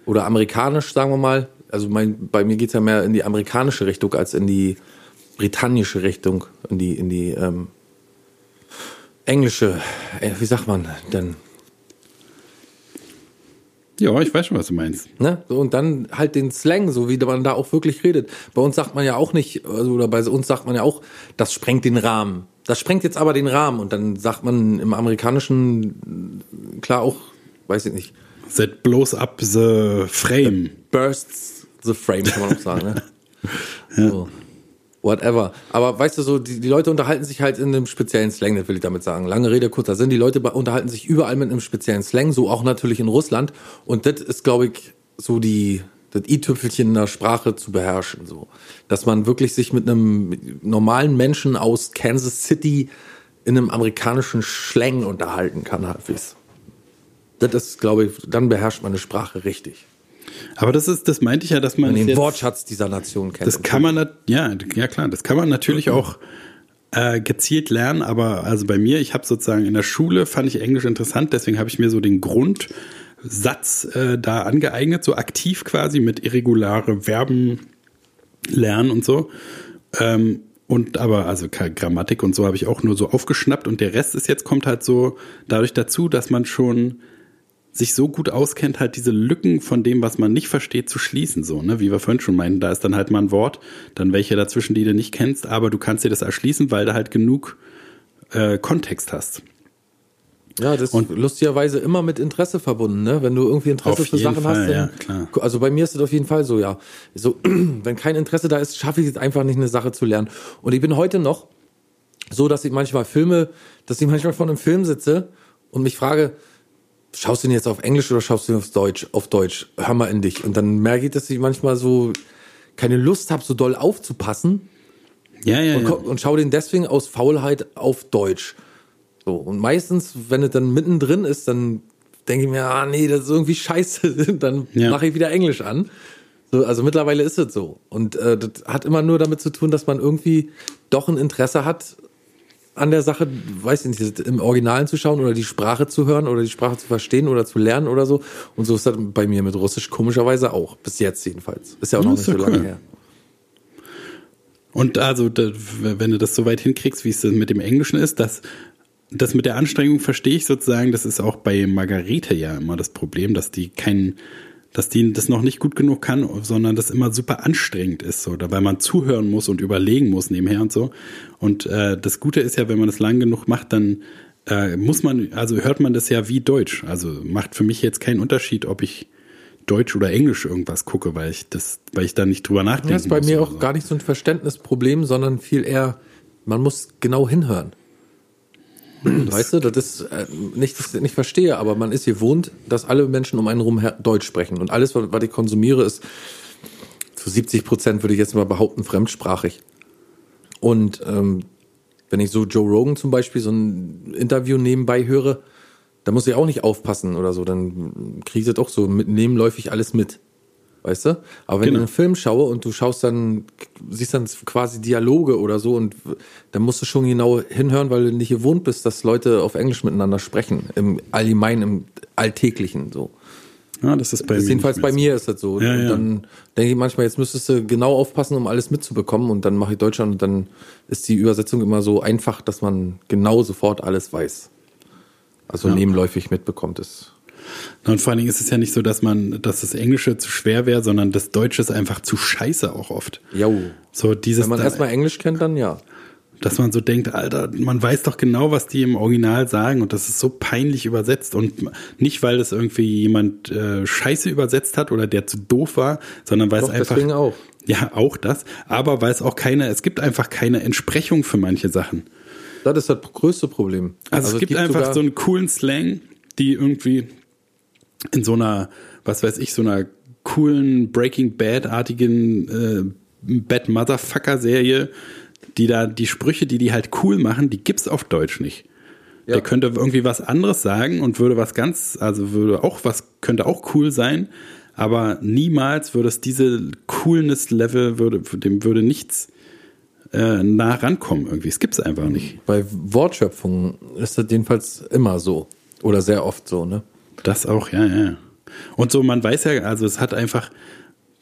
oder amerikanisch, sagen wir mal, also mein, bei mir geht's ja mehr in die amerikanische Richtung als in die britannische Richtung, in die, in die ähm, englische, äh, wie sagt man denn? Ja, ich weiß schon, was du meinst. Ne? So, und dann halt den Slang, so wie man da auch wirklich redet. Bei uns sagt man ja auch nicht, also, oder bei uns sagt man ja auch, das sprengt den Rahmen. Das sprengt jetzt aber den Rahmen. Und dann sagt man im amerikanischen klar auch, weiß ich nicht. Set blows up the frame. Bursts the frame, kann man auch sagen. Ne? *laughs* ja. so whatever. Aber weißt du so, die, die Leute unterhalten sich halt in einem speziellen Slang, das will ich damit sagen. Lange Rede, kurzer Sinn. Die Leute unterhalten sich überall mit einem speziellen Slang, so auch natürlich in Russland. Und das ist, glaube ich, so die, das i-Tüpfelchen in der Sprache zu beherrschen, so. Dass man wirklich sich mit einem normalen Menschen aus Kansas City in einem amerikanischen Slang unterhalten kann, halbwegs. Das ist, glaube ich, dann beherrscht man eine Sprache richtig. Aber das ist, das meinte ich ja, dass man, man den jetzt, Wortschatz dieser Nation kennt. Das kann man, ja, ja klar, das kann man natürlich mhm. auch äh, gezielt lernen. Aber also bei mir, ich habe sozusagen in der Schule fand ich Englisch interessant, deswegen habe ich mir so den Grundsatz äh, da angeeignet, so aktiv quasi mit irregulare Verben lernen und so. Ähm, und aber, also Grammatik und so habe ich auch nur so aufgeschnappt und der Rest ist jetzt, kommt halt so dadurch dazu, dass man schon sich so gut auskennt, halt diese Lücken von dem, was man nicht versteht, zu schließen, so, ne? Wie wir vorhin schon meinten, da ist dann halt mal ein Wort, dann welche dazwischen, die du nicht kennst, aber du kannst dir das erschließen, weil du halt genug äh, Kontext hast. Ja, das und ist lustigerweise immer mit Interesse verbunden, ne? Wenn du irgendwie Interesse für Sachen Fall, hast, dann, ja, klar. also bei mir ist es auf jeden Fall so, ja. So, *clears throat* wenn kein Interesse da ist, schaffe ich es einfach nicht, eine Sache zu lernen. Und ich bin heute noch so, dass ich manchmal Filme, dass ich manchmal vor einem Film sitze und mich frage, schaust du den jetzt auf Englisch oder schaust du den auf Deutsch? Auf Deutsch. Hör mal in dich. Und dann merke ich, dass ich manchmal so keine Lust habe, so doll aufzupassen. Ja, ja, und, ja. und schau den deswegen aus Faulheit auf Deutsch. So. Und meistens, wenn es dann mittendrin ist, dann denke ich mir, ah nee, das ist irgendwie scheiße. *laughs* dann ja. mache ich wieder Englisch an. So, also mittlerweile ist es so. Und äh, das hat immer nur damit zu tun, dass man irgendwie doch ein Interesse hat, an der Sache, weiß ich nicht, im Originalen zu schauen oder die Sprache zu hören oder die Sprache zu verstehen oder zu lernen oder so. Und so ist das bei mir mit Russisch komischerweise auch. Bis jetzt jedenfalls. Ist ja auch noch nicht so lange her. Und also, wenn du das so weit hinkriegst, wie es mit dem Englischen ist, das, das mit der Anstrengung verstehe ich sozusagen. Das ist auch bei Margarete ja immer das Problem, dass die keinen dass die das noch nicht gut genug kann, sondern das immer super anstrengend ist, so, weil man zuhören muss und überlegen muss nebenher und so. Und äh, das Gute ist ja, wenn man das lang genug macht, dann äh, muss man, also hört man das ja wie Deutsch. Also macht für mich jetzt keinen Unterschied, ob ich Deutsch oder Englisch irgendwas gucke, weil ich das, weil ich da nicht drüber nachdenke. Das ist bei mir auch so. gar nicht so ein Verständnisproblem, sondern viel eher, man muss genau hinhören. Weißt du, das ist äh, nicht, nicht verstehe, aber man ist gewohnt, dass alle Menschen um einen herum Deutsch sprechen. Und alles, was ich konsumiere, ist zu 70 Prozent, würde ich jetzt mal behaupten, fremdsprachig. Und ähm, wenn ich so Joe Rogan zum Beispiel so ein Interview nebenbei höre, da muss ich auch nicht aufpassen oder so. Dann kriege ich das auch so mit nebenläufig alles mit weißt du? Aber wenn genau. ich einen Film schaue und du schaust dann, siehst dann quasi Dialoge oder so und dann musst du schon genau hinhören, weil du nicht gewohnt bist, dass Leute auf Englisch miteinander sprechen, im Allgemeinen, im Alltäglichen so. Ja, das ist bei das mir. Jedenfalls bei mir ist das so. Ja, und ja. dann denke ich manchmal, jetzt müsstest du genau aufpassen, um alles mitzubekommen. Und dann mache ich Deutschland und dann ist die Übersetzung immer so einfach, dass man genau sofort alles weiß. Also ja. nebenläufig mitbekommt es. Und vor allen Dingen ist es ja nicht so, dass man, dass das Englische zu schwer wäre, sondern das Deutsche ist einfach zu scheiße auch oft. Jo. So dieses. Wenn man erstmal Englisch kennt, dann ja. Dass man so denkt, Alter, man weiß doch genau, was die im Original sagen und das ist so peinlich übersetzt und nicht, weil das irgendwie jemand äh, scheiße übersetzt hat oder der zu doof war, sondern weil doch, es einfach. Deswegen auch. Ja, auch das. Aber weil es auch keine, es gibt einfach keine Entsprechung für manche Sachen. Das ist das größte Problem. Also, also es gibt, gibt einfach so einen coolen Slang, die irgendwie in so einer, was weiß ich, so einer coolen Breaking Bad-artigen äh, Bad Motherfucker-Serie, die da die Sprüche, die die halt cool machen, die gibt's auf Deutsch nicht. Ja. Der könnte irgendwie was anderes sagen und würde was ganz, also würde auch was, könnte auch cool sein, aber niemals würde es diese Coolness-Level, würde, dem würde nichts äh, nah rankommen irgendwie. Es gibt's einfach nicht. Bei Wortschöpfungen ist das jedenfalls immer so. Oder sehr oft so, ne? Das auch, ja, ja. Und so, man weiß ja, also es hat einfach,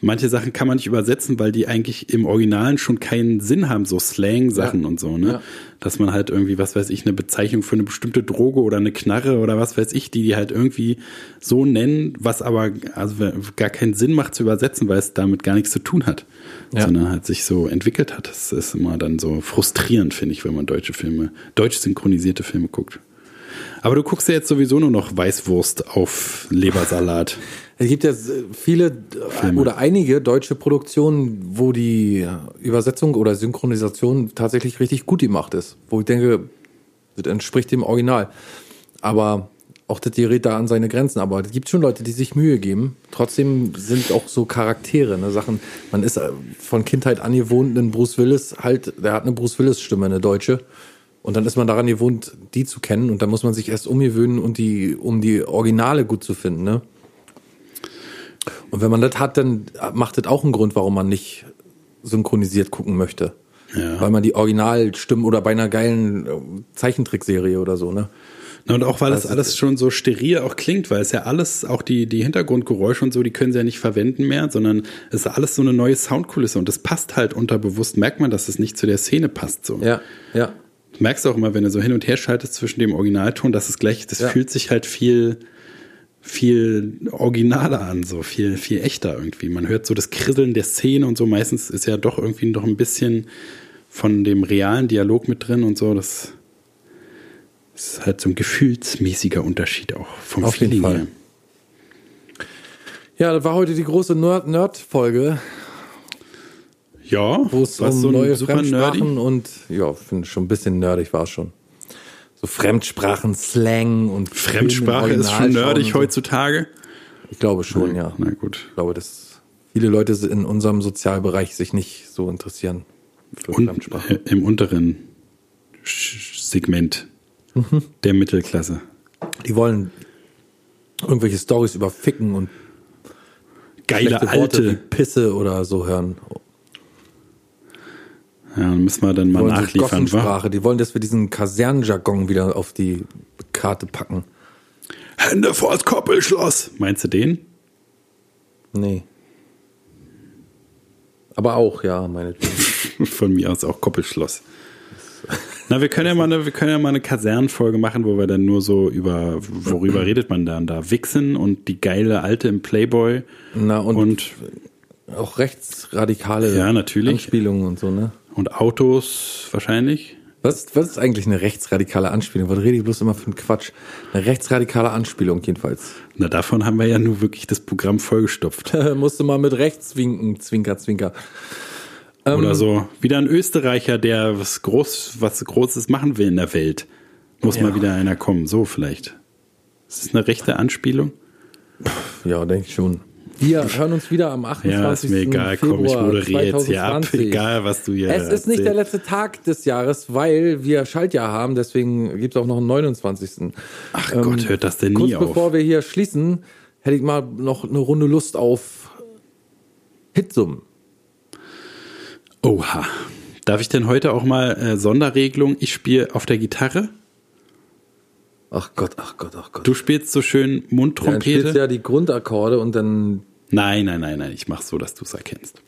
manche Sachen kann man nicht übersetzen, weil die eigentlich im Originalen schon keinen Sinn haben, so Slang-Sachen Ja. und so, ne? Ja. Dass man halt irgendwie, was weiß ich, eine Bezeichnung für eine bestimmte Droge oder eine Knarre oder was weiß ich, die die halt irgendwie so nennen, was aber also gar keinen Sinn macht zu übersetzen, weil es damit gar nichts zu tun hat, Ja. sondern halt sich so entwickelt hat. Das ist immer dann so frustrierend, finde ich, wenn man deutsche Filme, deutsch synchronisierte Filme guckt. Aber du guckst ja jetzt sowieso nur noch Weißwurst auf Lebersalat. *laughs* Es gibt ja viele äh, oder einige deutsche Produktionen, wo die Übersetzung oder Synchronisation tatsächlich richtig gut gemacht ist. Wo ich denke, das entspricht dem Original. Aber auch das gerät da an seine Grenzen. Aber es gibt schon Leute, die sich Mühe geben. Trotzdem sind auch so Charaktere, ne, Sachen. Man ist äh, von Kindheit an gewohnt, einen Bruce Willis halt, der hat eine Bruce Willis Stimme, eine deutsche. Und dann ist man daran gewohnt, die zu kennen. Und dann muss man sich erst umgewöhnen und die, um die Originale gut zu finden, ne? Und wenn man das hat, dann macht das auch einen Grund, warum man nicht synchronisiert gucken möchte. Ja. Weil man die Originalstimmen oder bei einer geilen äh, Zeichentrickserie oder so, ne? Na, und auch weil das alles schon so steril auch klingt, weil es ja alles, auch die, die Hintergrundgeräusche und so, die können sie ja nicht verwenden mehr, sondern es ist alles so eine neue Soundkulisse und das passt halt unterbewusst, merkt man, dass es nicht zu der Szene passt. So. Ja, ja. Du merkst auch immer, wenn du so hin und her schaltest zwischen dem Originalton, dass es gleich, das Ja. fühlt sich halt viel, viel originaler an, so viel, viel echter irgendwie. Man hört so das Krisseln der Szene und so. Meistens ist ja doch irgendwie noch ein bisschen von dem realen Dialog mit drin und so. Das ist halt so ein gefühlsmäßiger Unterschied auch vom Auf jeden Feeling Fall. her. Ja, das war heute die große Nerd- Nerd-Folge, Ja, wo es was um so neue Fremdsprachen nerdy. und ja, finde schon ein bisschen nerdig war es schon. So Fremdsprachen, Slang und Fremdsprache ist schon nerdig so. heutzutage. Ich glaube schon, ja. Na gut. Ich glaube, dass viele Leute in unserem Sozialbereich sich nicht so interessieren für Und Fremdsprachen. äh, im unteren Segment Mhm. der Mittelklasse. Die wollen irgendwelche Stories über Ficken und Geile schlechte Worte wie alte. Pisse oder so hören. Ja, dann müssen wir dann mal Die wollen so nachliefern, wa? Gossensprache. Die wollen, dass wir diesen Kasernenjargon wieder auf die Karte packen. Hände vors Koppelschloss. Meinst du den? Nee. Aber auch, ja, meinetwegen. *laughs* Von mir aus auch Koppelschloss. Na, wir können ja mal eine, wir können ja mal eine Kasernenfolge machen, wo wir dann nur so über, worüber redet man dann da? Wichsen und die geile Alte im Playboy Na, und, und, auch rechtsradikale Ja, natürlich. Anspielungen und so, ne? Und Autos wahrscheinlich. Was, was ist eigentlich eine rechtsradikale Anspielung? Was rede ich bloß immer für einen Quatsch? Eine rechtsradikale Anspielung jedenfalls. Na, davon haben wir ja nur wirklich das Programm vollgestopft. *laughs* Musste mal mit rechts winken, zwinker, zwinker. Ähm, Oder so. Wieder ein Österreicher, der was groß, was Großes machen will in der Welt. Muss Ja. mal wieder einer kommen. So vielleicht. Ist das eine rechte Anspielung? Ja, denke ich schon. Wir hören uns wieder am 28. Ja, ist mir egal. Komm, ich Februar moderiere jetzt hier ab. 2020. Egal, was du hier Es ist nicht der erzählst. letzte Tag des Jahres, weil wir Schaltjahr haben, deswegen gibt es auch noch einen 29. Ach Gott, hört das denn Kurz nie auf? bevor wir hier schließen, hätte ich mal noch eine Runde Lust auf Hitsum. Oha. Darf ich denn heute auch mal äh, Sonderregelung? Ich spiele auf der Gitarre. Ach Gott, ach Gott, ach Gott. Du spielst so schön Ja, dann spielst Mundtrompete. ja die Grundakkorde und dann Nein, nein, nein, nein. Ich mach so, dass du es erkennst.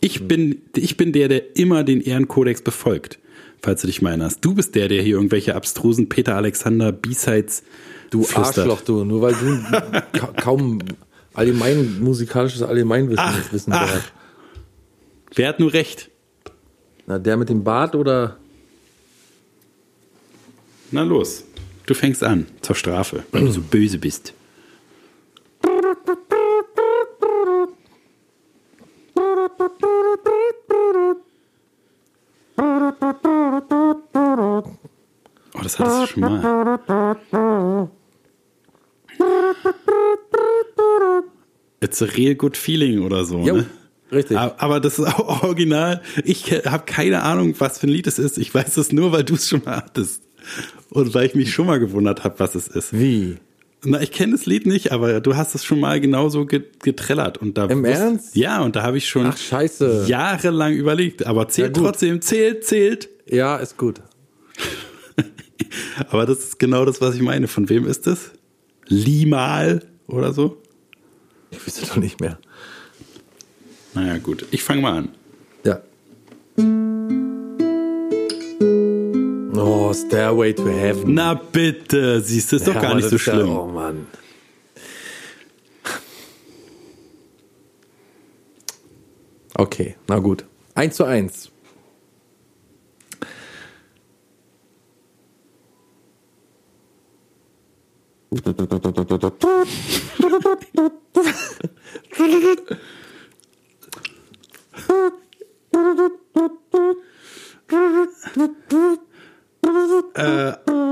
Ich bin, ich bin der, der immer den Ehrenkodex befolgt. Falls du dich mal erinnerst. Du bist der, der hier irgendwelche abstrusen Peter Alexander B-Sides du flüstert. Arschloch, du, nur weil du ka kaum allgemein musikalisches Allgemeinwissen Ach, wissen ach. Wer hat nur recht? Na, der mit dem Bart oder Na los. Du fängst an. Zur Strafe. Weil du so böse bist. Das hattest du schon mal. It's a real good feeling oder so. Jo, ne? richtig. Aber, das ist auch original. Ich habe keine Ahnung, was für ein Lied es ist. Ich weiß es nur, weil du es schon mal hattest. Und weil ich mich schon mal gewundert habe, was es ist. Wie? Na, ich kenne das Lied nicht, aber du hast es schon mal genauso ge- getrellert. Und da Im wusste- Ernst? Ja, und da habe ich schon Ach, scheiße. jahrelang überlegt. Aber zählt Ja, trotzdem, zählt, zählt. Ja, ist gut. *laughs* Aber das ist genau das, was ich meine. Von wem ist das? Limal oder so? Ich wüsste doch nicht mehr. Naja, gut. Ich fange mal an. Ja. Oh, Stairway to Heaven. Na bitte, siehst du, ist doch Ja, gar aber nicht so ist ja- schlimm. oh Mann. Okay, na gut. Eins zu eins.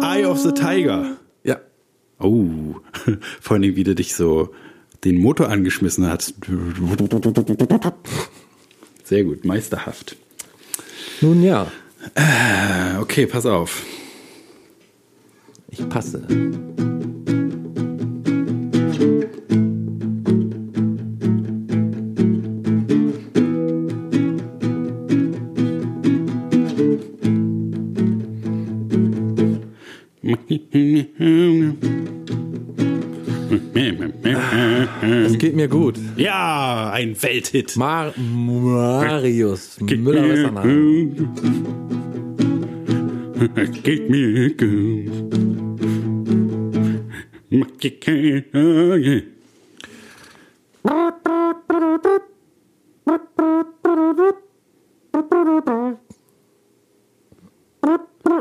Eye of the Tiger. Ja. Oh, *laughs* vor allem, wie der dich so den Motor angeschmissen hat. Sehr gut, meisterhaft. Nun ja, Äh, Okay, pass auf. ich passe. Welthit. Mar Marius Müller-Westernhagen. Geht mir gut.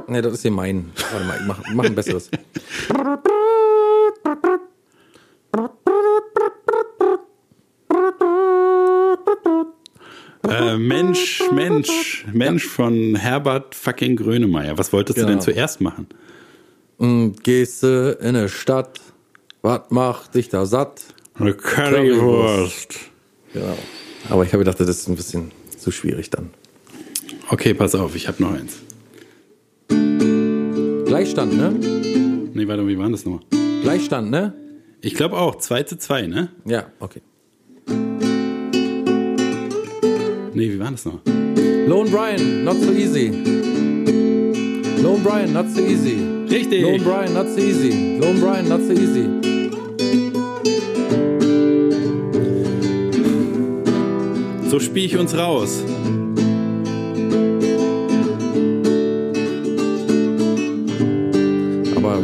Ne, das ist hier mein. Warte mal, ich mach, mach ein besseres. *laughs* Äh, Mensch, Mensch, Mensch von Herbert fucking Grönemeyer. Was wolltest du Genau. denn zuerst machen? Und gehst du in eine Stadt, was macht dich da satt? Eine Currywurst. Genau. Aber ich habe gedacht, das ist ein bisschen zu schwierig dann. Okay, pass auf, ich habe noch eins. Gleichstand, ne? Nee, warte, wie war das nochmal? Gleichstand, ne? Ich glaube auch, 2 zu 2, ne? Ja, okay. Nee, wie war das noch? Lone Brian, not so easy. Lone Brian, not so easy. Richtig. Lone Brian, not so easy. Lone Brian, not so easy. So spiele ich uns raus. Aber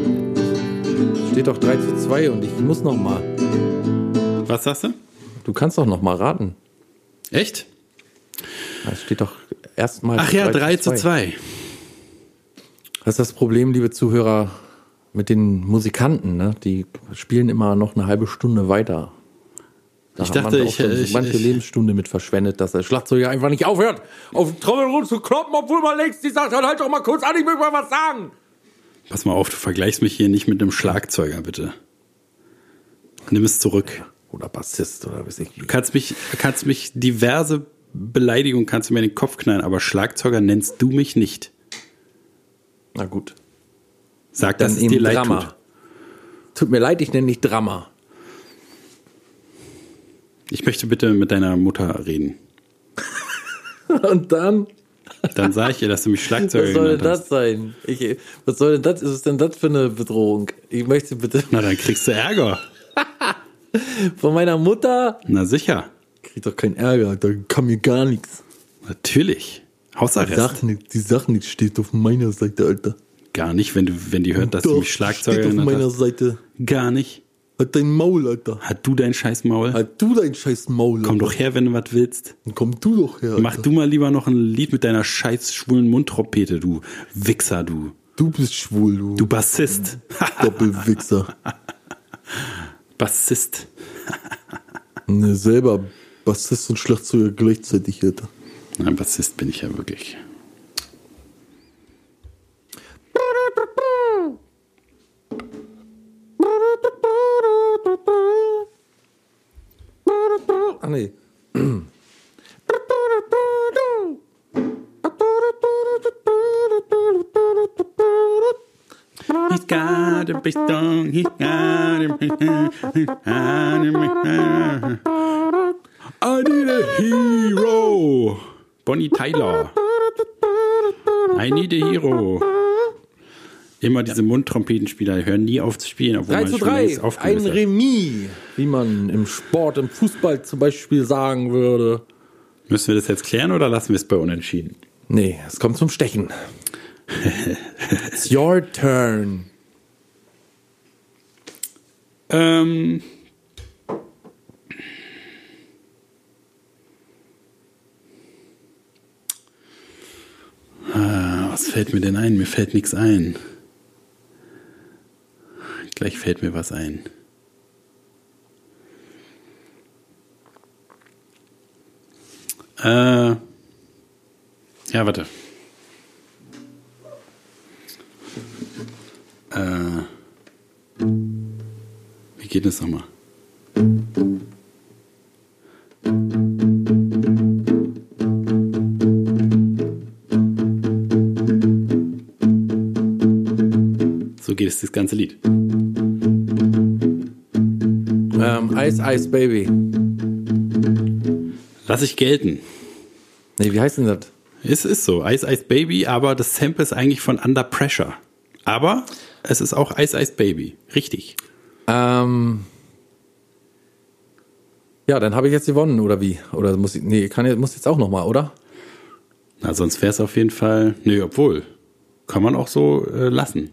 steht doch 3 zu 2 und ich muss noch mal. Was sagst du? Du kannst doch noch mal raten. Echt? Es steht doch erstmal. Ach ja, 3 zu 2. Das ist das Problem, liebe Zuhörer, mit den Musikanten. Ne? Die spielen immer noch eine halbe Stunde weiter. Da Ich dachte, man ich- so ich- manche ich- Lebensstunde mit verschwendet, dass der Schlagzeuger einfach nicht aufhört, auf den Trommelrund zu kloppen, obwohl man längst die sagt, halt doch mal kurz an, ich will mal was sagen. Pass mal auf, du vergleichst mich hier nicht mit einem Schlagzeuger, bitte. Nimm es zurück. Oder Bassist oder weiß ich wie. Du kannst mich, kannst mich diverse Beleidigungen kannst du mir in den Kopf knallen, aber Schlagzeuger nennst du mich nicht. Na gut. Sag, Dann dass es eben dir leid Drama. tut. Tut mir leid, ich nenne dich Drama. Ich möchte bitte mit deiner Mutter reden. *laughs* Und dann, Dann sage ich ihr, dass du mich Schlagzeuger was soll denn das hast. sein? Ich, was soll denn das, was ist denn das für eine Bedrohung? Ich möchte bitte Na, dann kriegst du Ärger. *laughs* von meiner Mutter, Na sicher. krieg doch keinen Ärger, da kann mir gar nichts. Natürlich. Die Hausarrest. Sache nicht, die Sache nicht steht auf meiner Seite, Alter. Gar nicht, wenn du, wenn die hört, dass du Doch, mich Schlagzeuger steht auf meiner hast. Seite. Gar nicht. Halt dein Maul, Alter. Hat du dein scheiß Maul? Halt du dein scheiß Maul, Komm Alter. doch her, wenn du was willst. Dann komm du doch her, Alter. Mach du mal lieber noch ein Lied mit deiner scheiß schwulen Mundtrompete, du Wichser, du. Du bist schwul, du. Du Bassist. Doppelwichser. *laughs* Bassist. *laughs* ne, selber Bassist und Schlagzeuger gleichzeitig, Alter. Ein Bassist bin ich ja wirklich. Ah, nee. *clears throat* he's got a pistol. I need a hero. Bonnie Tyler. I need a hero. Immer diese Mundtrompetenspieler die hören nie auf zu spielen, obwohl 3 man zu schon längst 3. aufgelöst Ein hat. Remis, wie man im Sport, im Fußball zum Beispiel sagen würde. Müssen wir das jetzt klären oder lassen wir es bei Unentschieden? Nee, es kommt zum Stechen. It's your turn. Ähm. Ah, was fällt mir denn ein? Mir fällt nichts ein. Gleich fällt mir was ein. Äh, ja, warte. Äh, geht es nochmal? So geht es das ganze Lied. Ähm, Ice Ice Baby. Lass ich gelten. Nee, wie heißt denn das? Es ist so, Ice Ice Baby, aber das Sample ist eigentlich von Under Pressure. Aber es ist auch Ice Ice Baby. Richtig. Ähm, ja, dann habe ich jetzt gewonnen, oder wie? Oder muss ich, nee, kann, muss jetzt auch nochmal, oder? Na, sonst wäre es auf jeden Fall, nee, obwohl, kann man auch so äh, lassen.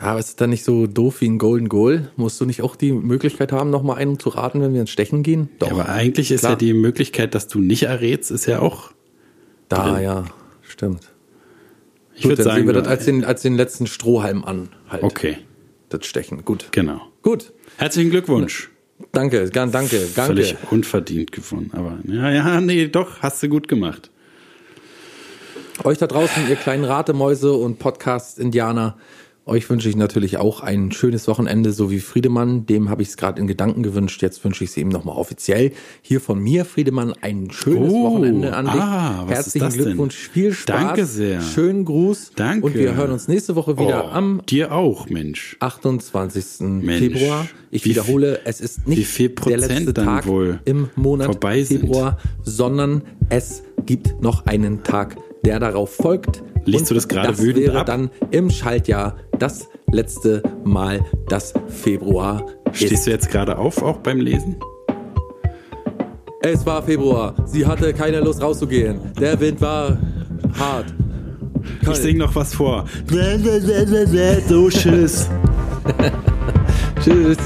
Aber ist es dann nicht so doof wie ein Golden Goal? Musst du nicht auch die Möglichkeit haben, nochmal einen zu raten, wenn wir ins Stechen gehen? Doch. Ja, aber eigentlich ist Klar. ja die Möglichkeit, dass du nicht errätst, ist ja auch. da, drin. ja, stimmt. Ich würde sagen, sehen wir das du- als den, als den letzten Strohhalm an. Halt. okay, Das Stechen. Gut. genau. Gut. Herzlichen Glückwunsch. Danke, danke, danke. Völlig unverdient gewonnen, aber ja, ja, nee, doch, hast du gut gemacht. Euch da draußen, ihr kleinen Ratemäuse und Podcast-Indianer, euch wünsche ich natürlich auch ein schönes Wochenende, so wie Friedemann. Dem habe ich es gerade in Gedanken gewünscht. Jetzt wünsche ich es ihm nochmal offiziell. Hier von mir, Friedemann, ein schönes Oh, Wochenende an dich. ah, was ist Herzlichen das denn? Glückwunsch, viel Spaß. Danke sehr. Schönen Gruß. Danke. Und wir hören uns nächste Woche wieder Oh, am dir auch, Mensch. 28. Mensch. Februar. Ich Wie wiederhole, es ist nicht der letzte Tag im Monat? Februar, sondern es gibt noch einen Tag, der darauf folgt. Liest du das gerade das wütend wäre ab? dann im Schaltjahr das letzte Mal, das Februar Stehst ist. du jetzt gerade auf, auch beim Lesen? Es war Februar. Sie hatte keine Lust rauszugehen. Der Wind war hart. Ich sing noch was vor. So, *laughs* tschüss. Tschüss.